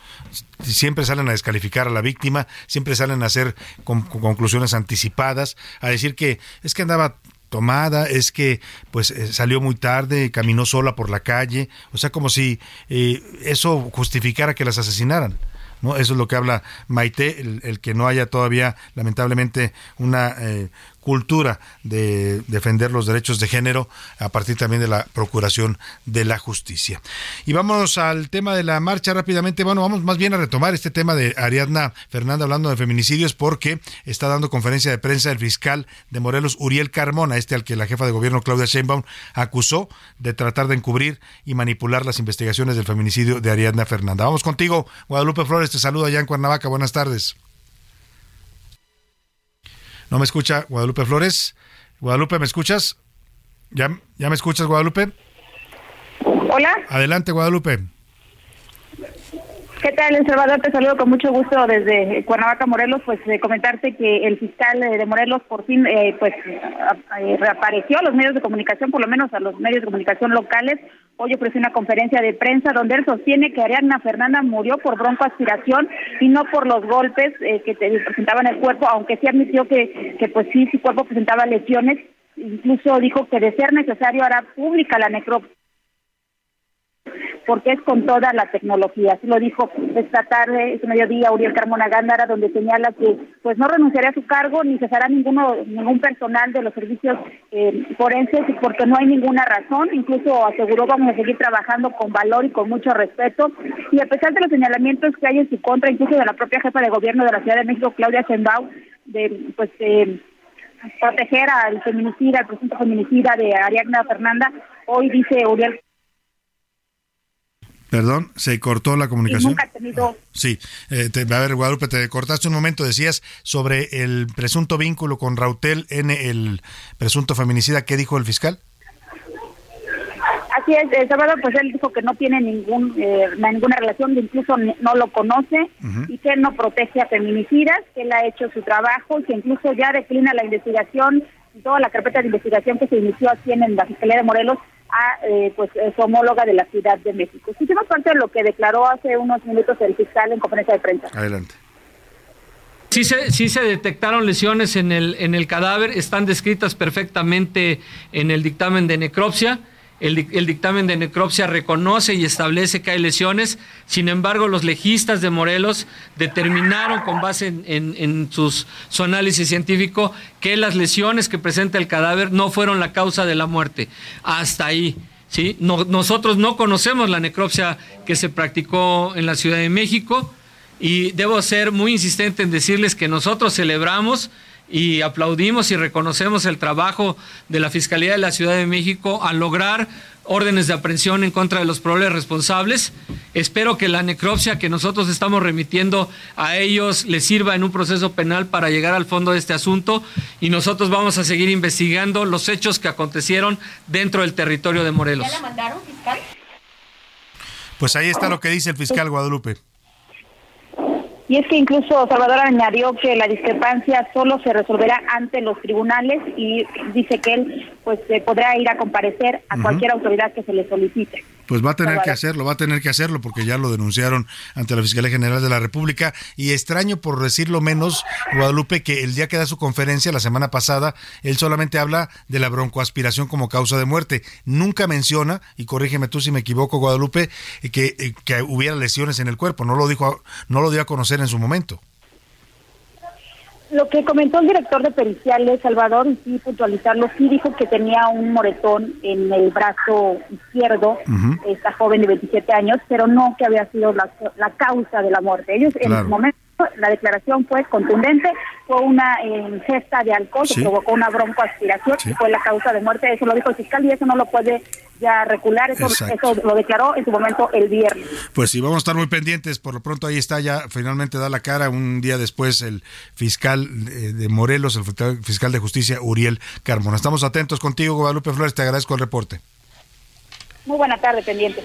Siempre salen a descalificar a la víctima, siempre salen a hacer conclusiones anticipadas, a decir que es que andaba tomada, es que pues eh, salió muy tarde, caminó sola por la calle, o sea, como si eh, eso justificara que las asesinaran. ¿No? Eso es lo que habla Maite, el, que no haya todavía, lamentablemente, una eh, cultura de defender los derechos de género a partir también de la Procuración de la Justicia. Y vámonos al tema de la marcha rápidamente. Bueno, vamos más bien a retomar este tema de Ariadna Fernanda hablando de feminicidios porque está dando conferencia de prensa el fiscal de Morelos, Uriel Carmona, este al que la jefa de gobierno Claudia Sheinbaum acusó de tratar de encubrir y manipular las investigaciones del feminicidio de Ariadna Fernanda. Vamos contigo, Guadalupe Flores, te saludo allá en Cuernavaca. Buenas tardes. ¿No me escucha Guadalupe Flores? Guadalupe, ¿me escuchas? ¿Ya, ya me escuchas, Guadalupe? Hola. Adelante, Guadalupe. ¿Qué tal, El Salvador? Te saludo con mucho gusto desde Cuernavaca, Morelos. Pues eh, comentarte que el fiscal eh, de Morelos por fin eh, pues eh, reapareció a los medios de comunicación, por lo menos a los medios de comunicación locales. Hoy ofreció una conferencia de prensa donde él sostiene que Ariadna Fernanda murió por broncoaspiración y no por los golpes eh, que te presentaban el cuerpo, aunque sí admitió que, que pues sí, su cuerpo presentaba lesiones. Incluso dijo que de ser necesario hará pública la necropsia porque es con toda la tecnología. Así lo dijo esta tarde, este mediodía, Uriel Carmona Gándara, donde señala que pues no renunciará a su cargo ni cesará ninguno, ningún personal de los servicios eh, forenses porque no hay ninguna razón. Incluso aseguró vamos a seguir trabajando con valor y con mucho respeto. Y a pesar de los señalamientos que hay en su contra, incluso de la propia jefa de gobierno de la Ciudad de México, Claudia Sheinbaum, de pues eh, proteger al feminicida, al presunto feminicida de Ariadna Fernanda, hoy dice Uriel Perdón, se cortó la comunicación. nunca tenido Sí, eh, te- a ver, Guadalupe, te cortaste un momento, decías sobre el presunto vínculo con Rautel en el presunto feminicida. ¿Qué dijo el fiscal? Así es, eh, Salvador, pues él dijo que no tiene ningún eh, ninguna relación, que incluso no lo conoce y que no protege a feminicidas, que él ha hecho su trabajo y que incluso ya declina la investigación, toda la carpeta de investigación que se inició aquí en la Fiscalía de Morelos a eh, pues su homóloga de la Ciudad de México. Hicimos parte de lo que declaró hace unos minutos el fiscal en conferencia de prensa. Adelante. Sí se, sí se detectaron lesiones en el, en el cadáver, están descritas perfectamente en el dictamen de necropsia. El, dic- el dictamen de necropsia reconoce y establece que hay lesiones, sin embargo los legistas de Morelos determinaron con base en, su análisis científico que las lesiones que presenta el cadáver no fueron la causa de la muerte. Hasta ahí. ¿sí? No- nosotros no conocemos la necropsia que se practicó en la Ciudad de México y debo ser muy insistente en decirles que nosotros celebramos y aplaudimos y reconocemos el trabajo de la Fiscalía de la Ciudad de México al lograr órdenes de aprehensión en contra de los probables responsables. Espero que la necropsia que nosotros estamos remitiendo a ellos les sirva en un proceso penal para llegar al fondo de este asunto y nosotros vamos a seguir investigando los hechos que acontecieron dentro del territorio de Morelos. mandaron, fiscal? Pues ahí está lo que dice el fiscal Guadalupe. Y es que incluso Salvador añadió que la discrepancia solo se resolverá ante los tribunales y dice que él pues eh, podrá ir a comparecer a cualquier autoridad que se le solicite. Pues va a tener que hacerlo, va a tener que hacerlo porque ya lo denunciaron ante la Fiscalía General de la República y extraño por decirlo menos, Guadalupe, que el día que da su conferencia la semana pasada, él solamente habla de la broncoaspiración como causa de muerte. Nunca menciona, y corrígeme tú si me equivoco, Guadalupe, que, eh, que hubiera lesiones en el cuerpo, no lo dijo, no lo dio a conocer en su momento. Lo que comentó el director de periciales, Salvador, y sí puntualizarlo, sí dijo que tenía un moretón en el brazo izquierdo, esta joven de 27 años, pero no que había sido la, la causa de la muerte. Ellos en su momento, la declaración fue contundente, fue una eh, ingesta de alcohol que Sí. provocó una broncoaspiración Sí. y fue la causa de muerte. Eso lo dijo el fiscal y eso no lo puede ya recular, eso, eso lo declaró en su momento el viernes. Pues sí, vamos a estar muy pendientes. Por lo pronto ahí está ya, finalmente da la cara un día después el fiscal eh, de Morelos, el fiscal- fiscal de justicia Uriel Carmona. Estamos atentos contigo, Guadalupe Flores, te agradezco el reporte. Muy buena tarde, pendiente.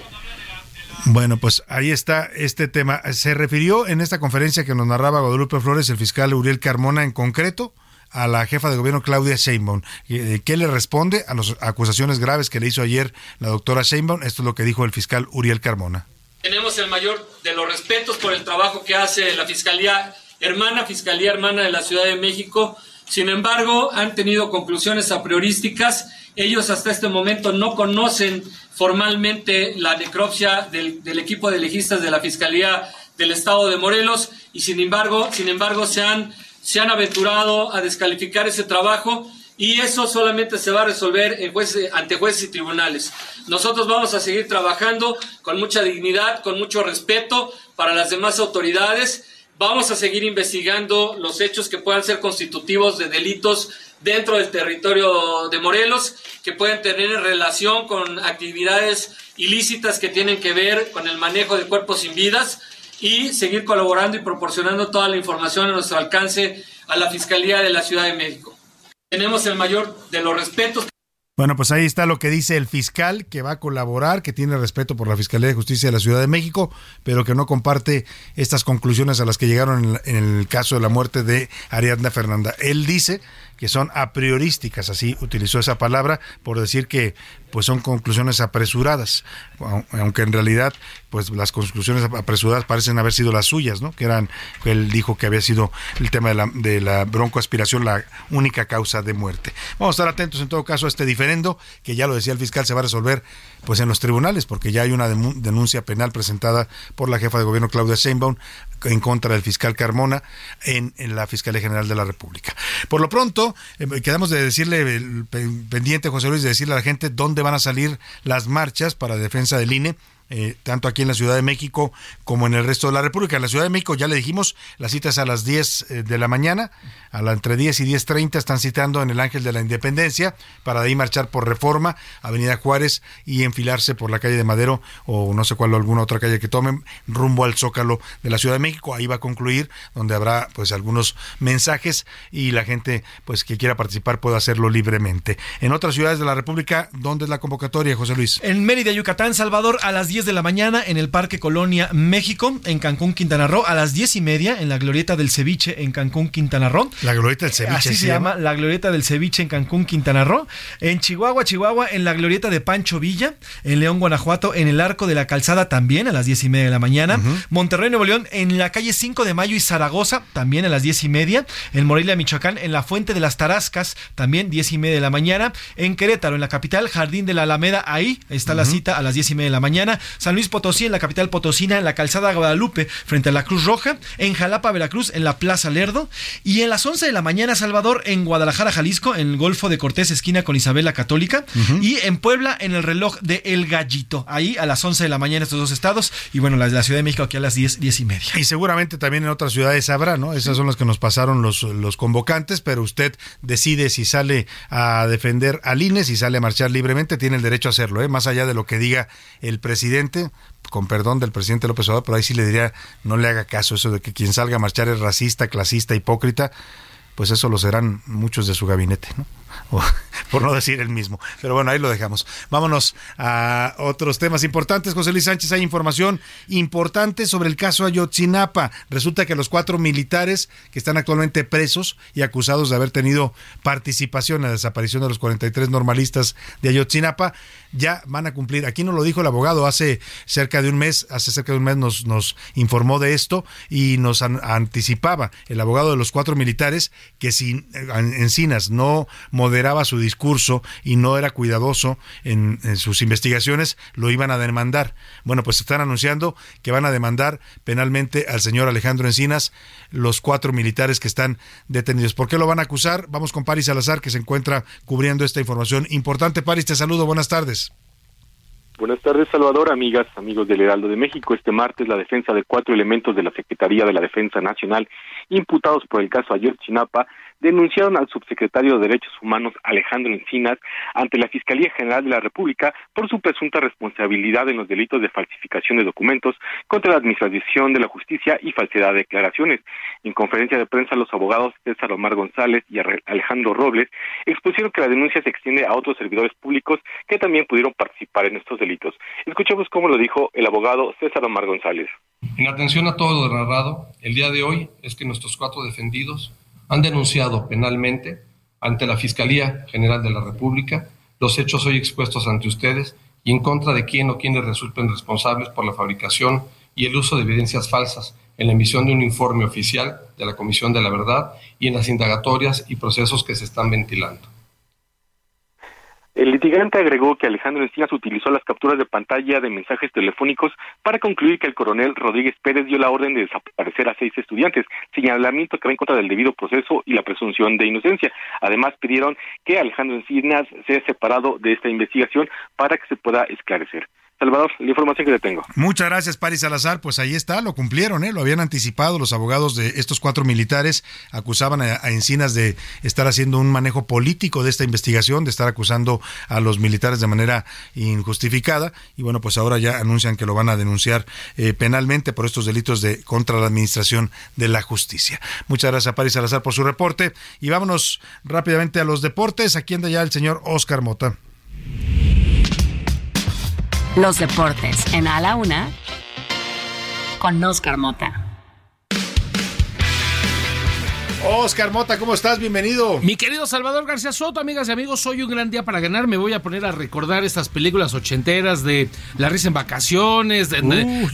Bueno, pues ahí está este tema. Se refirió en esta conferencia que nos narraba Guadalupe Flores, el fiscal Uriel Carmona en concreto a la jefa de gobierno Claudia Sheinbaum. Eh, ¿Qué le responde a las acusaciones graves que le hizo ayer la doctora Sheinbaum? Esto es lo que dijo el fiscal Uriel Carmona. Tenemos el mayor de los respetos por el trabajo que hace la Fiscalía Hermana, Fiscalía Hermana de la Ciudad de México. Sin embargo, han tenido conclusiones a priorísticas. Ellos hasta este momento no conocen formalmente la necropsia del, equipo de legistas de la Fiscalía del Estado de Morelos y sin embargo, sin embargo se han se han aventurado a descalificar ese trabajo y eso solamente se va a resolver en jueces, ante jueces y tribunales. Nosotros vamos a seguir trabajando con mucha dignidad, con mucho respeto para las demás autoridades. Vamos a seguir investigando los hechos que puedan ser constitutivos de delitos dentro del territorio de Morelos, que pueden tener relación con actividades ilícitas que tienen que ver con el manejo de cuerpos sin vidas y seguir colaborando y proporcionando toda la información a nuestro alcance a la Fiscalía de la Ciudad de México. Tenemos el mayor de los respetos. Bueno, pues ahí está lo que dice el fiscal, que va a colaborar, que tiene respeto por la Fiscalía de Justicia de la Ciudad de México, pero que no comparte estas conclusiones a las que llegaron en, el caso de la muerte de Ariadna Fernanda. Él dice que son a priorísticas, así utilizó esa palabra, por decir que pues son conclusiones apresuradas, aunque en realidad pues las conclusiones apresuradas parecen haber sido las suyas, ¿no? Que eran, él dijo que había sido el tema de la, de la broncoaspiración la única causa de muerte. Vamos a estar atentos en todo caso a este diferendo, que ya lo decía el fiscal, se va a resolver pues en los tribunales, porque ya hay una denuncia penal presentada por la jefa de gobierno Claudia Sheinbaum en contra del fiscal Carmona en, la Fiscalía General de la República. Por lo pronto, eh, quedamos de decirle, pendiente José Luis, de decirle a la gente dónde van a salir las marchas para defensa del INE eh, tanto aquí en la Ciudad de México como en el resto de la República. En la Ciudad de México ya le dijimos, la cita es a las 10 eh, de la mañana, a la entre 10 y 10.30 están citando en el Ángel de la Independencia para de ahí marchar por Reforma, Avenida Juárez y enfilarse por la calle de Madero o no sé cuál o alguna otra calle que tomen rumbo al Zócalo de la Ciudad de México. Ahí va a concluir, donde habrá pues algunos mensajes y la gente pues que quiera participar puede hacerlo libremente. En otras ciudades de la República, ¿dónde es la convocatoria, José Luis? En Mérida, Yucatán, Salvador, a las 10 de la mañana en el Parque Colonia México, en Cancún, Quintana Roo, a las 10 y media en la Glorieta del Ceviche en Cancún, Quintana Roo. La Glorieta del Ceviche. Así se, llama, la Glorieta del Ceviche en Cancún, Quintana Roo. En Chihuahua, Chihuahua, en la Glorieta de Pancho Villa. En León, Guanajuato, en el Arco de la Calzada también a las 10 y media de la mañana. Monterrey, Nuevo León, en la calle 5 de Mayo y Zaragoza también a las 10 y media. En Morelia, Michoacán, en la Fuente de las Tarascas también 10 y media de la mañana. En Querétaro, en la capital, Jardín de la Alameda, ahí está la cita a las 10 y media de la mañana. San Luis Potosí, en la capital potosina, en la calzada Guadalupe, frente a la Cruz Roja. En Jalapa, Veracruz, en la Plaza Lerdo. Y en las 11 de la mañana, Salvador, en Guadalajara, Jalisco, en el Golfo de Cortés, esquina con Isabel Católica. Y en Puebla, en el reloj de El Gallito. Ahí a las 11 de la mañana, estos dos estados. Y bueno, la, la Ciudad de México aquí a las 10, 10 y media. Y seguramente también en otras ciudades habrá, ¿no? Esas son las que nos pasaron los, los convocantes, pero usted decide si sale a defender al INE, si sale a marchar libremente, tiene el derecho a hacerlo, ¿eh? Más allá de lo que diga el presidente, con perdón del presidente López Obrador, pero ahí sí le diría, no le haga caso eso de que quien salga a marchar es racista, clasista, hipócrita, pues eso lo serán muchos de su gabinete, ¿no? por no decir el mismo. Pero bueno, ahí lo dejamos. Vámonos a otros temas importantes. José Luis Sánchez, hay información importante sobre el caso Ayotzinapa. Resulta que los cuatro militares que están actualmente presos y acusados de haber tenido participación en la desaparición de los 43 normalistas de Ayotzinapa ya van a cumplir. Aquí no lo dijo el abogado hace cerca de un mes, hace cerca de un mes nos, nos informó de esto y nos anticipaba el abogado de los cuatro militares que si Encinas no moderaba su discurso y no era cuidadoso en, sus investigaciones, lo iban a demandar. Bueno, pues están anunciando que van a demandar penalmente al señor Alejandro Encinas los cuatro militares que están detenidos. ¿Por qué lo van a acusar? Vamos con Paris Salazar, que se encuentra cubriendo esta información importante. Paris, te saludo. Buenas tardes. Buenas tardes, Salvador, amigas, amigos del Heraldo de México. Este martes, la defensa de cuatro elementos de la Secretaría de la Defensa Nacional imputados por el caso Ayotzinapa denunciaron al subsecretario de Derechos Humanos Alejandro Encinas ante la Fiscalía General de la República por su presunta responsabilidad en los delitos de falsificación de documentos contra la Administración de la Justicia y falsedad de declaraciones. En conferencia de prensa, los abogados César Omar González y Alejandro Robles expusieron que la denuncia se extiende a otros servidores públicos que también pudieron participar en estos delitos. Escuchemos cómo lo dijo el abogado César Omar González. En atención a todo lo narrado, el día de hoy es que nuestros cuatro defendidos han denunciado penalmente ante la Fiscalía General de la República los hechos hoy expuestos ante ustedes y en contra de quién o quienes resulten responsables por la fabricación y el uso de evidencias falsas en la emisión de un informe oficial de la Comisión de la Verdad y en las indagatorias y procesos que se están ventilando. El litigante agregó que Alejandro Encinas utilizó las capturas de pantalla de mensajes telefónicos para concluir que el coronel Rodríguez Pérez dio la orden de desaparecer a seis estudiantes, señalamiento que va en contra del debido proceso y la presunción de inocencia. Además, pidieron que Alejandro Encinas sea separado de esta investigación para que se pueda esclarecer. Salvador, la información que le tengo. Muchas gracias, Paris Salazar. Pues ahí está, lo cumplieron, ¿eh? lo habían anticipado. Los abogados de estos cuatro militares acusaban a, Encinas de estar haciendo un manejo político de esta investigación, de estar acusando a los militares de manera injustificada. Y bueno, pues ahora ya anuncian que lo van a denunciar eh, penalmente por estos delitos de contra la administración de la justicia. Muchas gracias, Paris Salazar, por su reporte. Y vámonos rápidamente a los deportes. Aquí anda ya el señor Oscar Mota. Los deportes en A la Una con Oscar Mota. Oscar Mota, ¿cómo estás? Bienvenido. Mi querido Salvador García Soto, amigas y amigos, hoy un gran día para ganar. Me voy a poner a recordar estas películas ochenteras de La risa en vacaciones,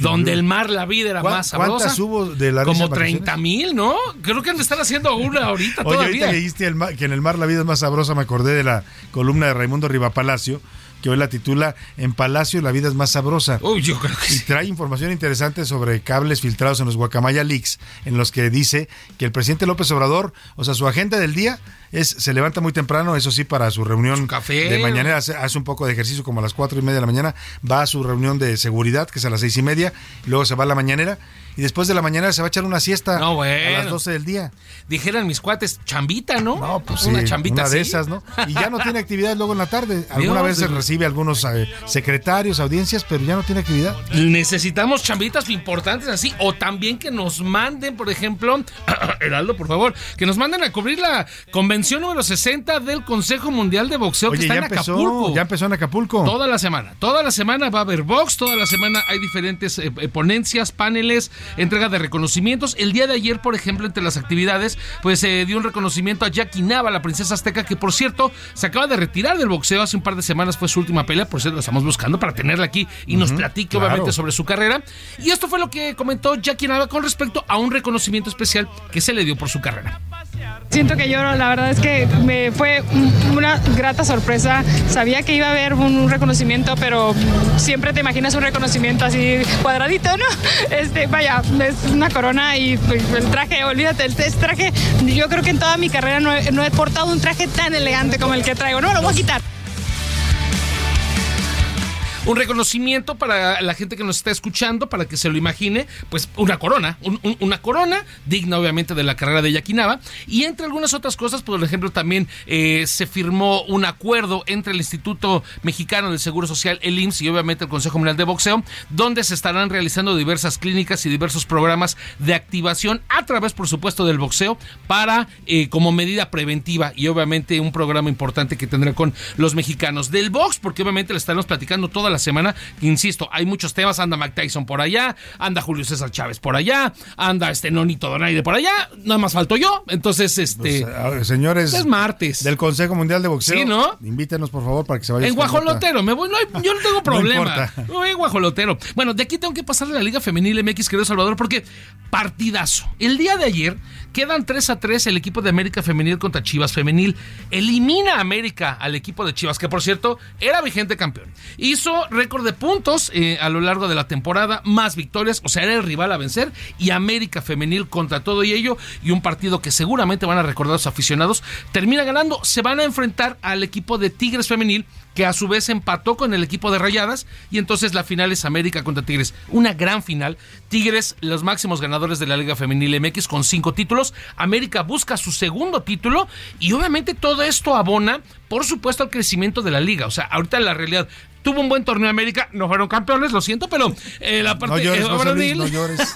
donde el mar, la vida era más sabrosa. ¿Cuántas hubo de La risa Como 30 mil, ¿no? Creo que han de estar haciendo una ahorita Oye, todavía. ahorita leíste que en el mar la vida es más sabrosa, me acordé de la columna de Raimundo Rivapalacio que hoy la titula En Palacio la vida es más sabrosa. yo creo que y trae información interesante sobre cables filtrados en los Guacamaya Leaks, en los que dice que el presidente López Obrador, o sea, su agenda del día es, se levanta muy temprano, eso sí, para su reunión de mañana, hace, hace, un poco de ejercicio como a las cuatro y media de la mañana, va a su reunión de seguridad, que es a las seis y media, y luego se va a la mañanera, y después de la mañana se va a echar una siesta a las 12 del día. Dijeran mis cuates, chambita, ¿no? No, pues una chambita una de esas, ¿no? Y ya no tiene actividad luego en la tarde. Alguna vez se recibe algunos eh, secretarios, audiencias, pero ya no tiene actividad. Necesitamos chambitas importantes así, o también que nos manden, por ejemplo, Heraldo, por favor, que nos manden a cubrir la convención número 60 del Consejo Mundial de Boxeo que está en empezó, Acapulco. Ya empezó en Acapulco. Toda la semana, toda la semana va a haber box, toda la semana hay diferentes eh, ponencias, paneles, entrega de reconocimientos. El día de ayer, por ejemplo, entre las actividades, pues se dio un reconocimiento a Jackie Nava, la princesa azteca, que por cierto se acaba de retirar del boxeo. Hace un par de semanas fue su última pelea, por eso lo estamos buscando para tenerla aquí y nos platique obviamente sobre su carrera. Y esto fue lo que comentó Jackie Nava con respecto a un reconocimiento especial que se le dio por su carrera. Siento que yo, la verdad es que me fue una grata sorpresa. Sabía que iba a haber un reconocimiento, pero siempre te imaginas un reconocimiento así cuadradito, ¿no? Este, vaya, es una corona y pues, el traje, olvídate, el traje, yo creo que en toda mi carrera no he, no he portado un traje tan elegante como el que traigo. No, lo voy a quitar un reconocimiento para la gente que nos está escuchando, para que se lo imagine, pues una corona, una corona digna obviamente de la carrera de Yaquinaba. Y entre algunas otras cosas, por ejemplo, también eh, se firmó un acuerdo entre el Instituto Mexicano del Seguro Social, el IMSS, y obviamente el Consejo Mundial de Boxeo, donde se estarán realizando diversas clínicas y diversos programas de activación a través, por supuesto, del boxeo para eh, como medida preventiva y obviamente un programa importante que tendrá con los mexicanos del box, porque obviamente le estaremos platicando toda la semana. Insisto, hay muchos temas. Anda Mike Tyson por allá, anda Julio César Chávez por allá, anda este Nonito Donaire por allá. Nada más falto yo. Entonces, este. Pues, señores. Es martes. Del Consejo Mundial de Boxeo. Sí, ¿no? Invítenos, por favor, para que se vayan. En Guajolotero. Me voy, no yo no tengo problema. no voy en Guajolotero. Bueno, de aquí tengo que pasarle a la Liga Femenil MX, querido Salvador, porque partidazo. El día de ayer quedan 3 a 3 el equipo de América Femenil contra Chivas Femenil. Elimina a América al equipo de Chivas, que por cierto era vigente campeón. Hizo récord de puntos eh, a lo largo de la temporada, más victorias, o sea, era el rival a vencer. Y América Femenil contra todo y ello, y un partido que seguramente van a recordar los aficionados, termina ganando. Se van a enfrentar al equipo de Tigres Femenil que a su vez empató con el equipo de Rayadas y entonces la final es América contra Tigres. Una gran final. Tigres, los máximos ganadores de la Liga Femenil MX con cinco títulos. América busca su segundo título y obviamente todo esto abona, por supuesto, al crecimiento de la liga. O sea, ahorita la realidad, tuvo un buen torneo América, no fueron campeones, lo siento, pero eh, la parte no llores, eh, no llores.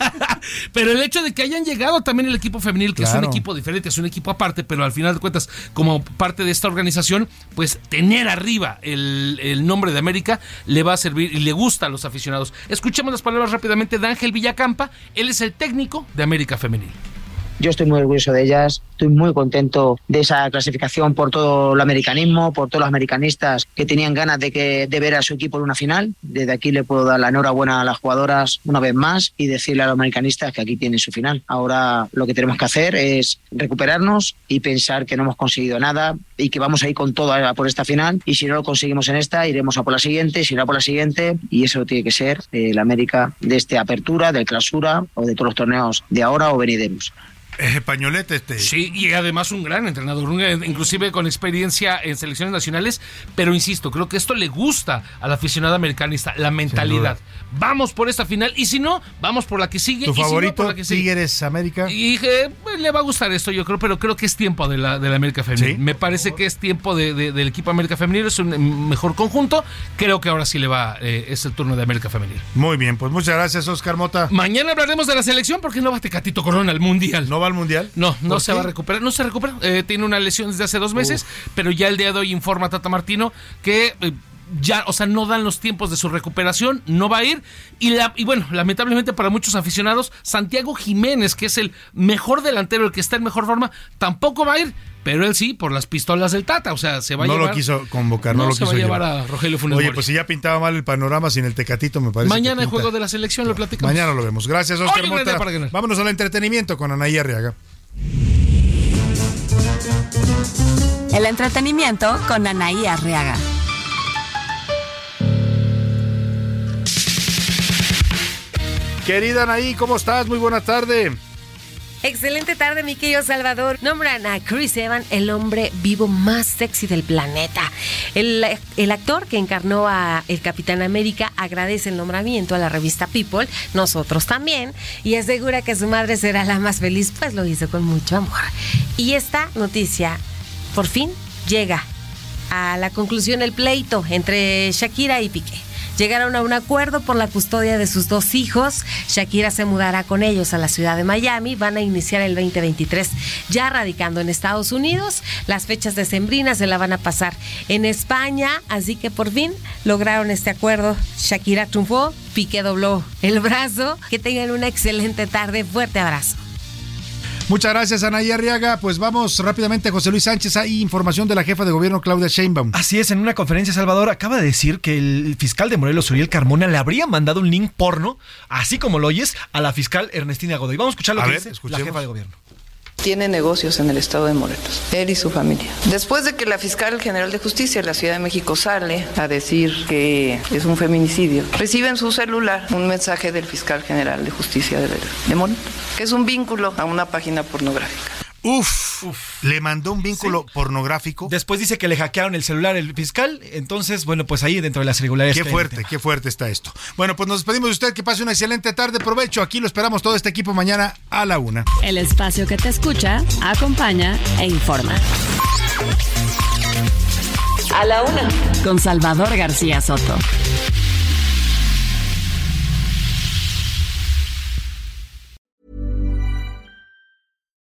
pero el hecho de que hayan llegado también el equipo femenil, que es un equipo diferente, es un equipo aparte, pero al final de cuentas, como parte de esta organización, pues tener arriba el, el nombre de América le va a servir y le gusta a los aficionados. Escuchemos las palabras rápidamente de Ángel Villacampa, él es el técnico de América Femenil. Yo estoy muy orgulloso de ellas, estoy muy contento de esa clasificación por todo el americanismo, por todos los americanistas que tenían ganas de, que, de ver a su equipo en una final. Desde aquí le puedo dar la enhorabuena a las jugadoras una vez más y decirle a los americanistas que aquí tienen su final. Ahora lo que tenemos que hacer es recuperarnos y pensar que no hemos conseguido nada y que vamos a ir con todo a por esta final y si no lo conseguimos en esta iremos a por la siguiente, si no por la siguiente y eso tiene que ser eh, la América de esta apertura, del clausura o de todos los torneos de ahora o venideros. Es españolete este. Sí, y además un gran entrenador, inclusive con experiencia en selecciones nacionales, pero insisto, creo que esto le gusta al aficionado americanista, la mentalidad. Vamos por esta final y si no, vamos por la que sigue. ¿Tu y si no, favorito, por la que sigue. Tigres América? Y dije, le va a gustar esto, yo creo, pero creo que es tiempo de la, de la América Femenil. ¿Sí? Me parece que es tiempo de- de- del equipo América Femenil, es un mm, mejor conjunto. Creo que ahora sí le va, eh, es el turno de América Femenil. Muy bien, pues muchas gracias, Oscar Mota. Mañana hablaremos de la selección porque no va Tecatito Corona al Mundial. ¿No va al Mundial? No, no ¿Por se qué? va a recuperar. No se recupera. Eh, tiene una lesión desde hace dos meses, pero ya el día de hoy informa Tata Martino que eh, ya, o sea, no dan los tiempos de su recuperación, no va a ir. Y, la, y bueno, lamentablemente para muchos aficionados, Santiago Jiménez, que es el mejor delantero, el que está en mejor forma, tampoco va a ir. Pero él sí, por las pistolas del Tata. O sea, se va a no llevar. lo quiso convocar, no, lo se quiso va a llevar llevar. a Rogelio Funes Oye, Mori. pues si ya pintaba mal el panorama sin el Tecatito, me parece. Mañana el juego de la selección lo platicamos. Mañana lo vemos. Gracias, Oscar Mota. para ganar. Vámonos al entretenimiento con Anaí Arriaga. El entretenimiento con Anaí Arriaga. Querida Anaí, ¿cómo estás? Muy buena tarde. Excelente tarde, mi querido Salvador. Nombran a Chris Evans el hombre vivo más sexy del planeta. El, el actor que encarnó a el Capitán América agradece el nombramiento a la revista People, nosotros también, y asegura que su madre será la más feliz, pues lo hizo con mucho amor. Y esta noticia, por fin, llega a la conclusión el pleito entre Shakira y Piqué. Llegaron a un acuerdo por la custodia de sus dos hijos. Shakira se mudará con ellos a la ciudad de Miami. Van a iniciar el 2023 ya radicando en Estados Unidos. Las fechas decembrinas se la van a pasar en España. Así que por fin lograron este acuerdo. Shakira triunfó, Piqué dobló el brazo. Que tengan una excelente tarde. Fuerte abrazo. Muchas gracias, Anaí Arriaga. Pues vamos rápidamente, José Luis Sánchez. Hay información de la jefa de gobierno, Claudia Sheinbaum. Así es, en una conferencia, Salvador acaba de decir que el fiscal de Morelos, Uriel Carmona, le habría mandado un link porno, así como lo oyes, a la fiscal Ernestina Godoy. Vamos a escuchar lo A que ver, dice la jefa de gobierno. Tiene negocios en el estado de Morelos, él y su familia. Después de que la fiscal general de justicia de la Ciudad de México sale a decir que es un feminicidio, recibe en su celular un mensaje del fiscal general de justicia de, Morelos, que es un vínculo a una página pornográfica. Uf, le mandó un vínculo pornográfico. Después dice que le hackearon el celular el fiscal, entonces, bueno, pues ahí dentro de las irregularidades. Qué fuerte, qué fuerte está esto. Bueno, pues nos despedimos de usted. Que pase una excelente tarde. Provecho. Aquí lo esperamos todo este equipo mañana a la una. El espacio que te escucha, acompaña e informa. A la una. Con Salvador García Soto.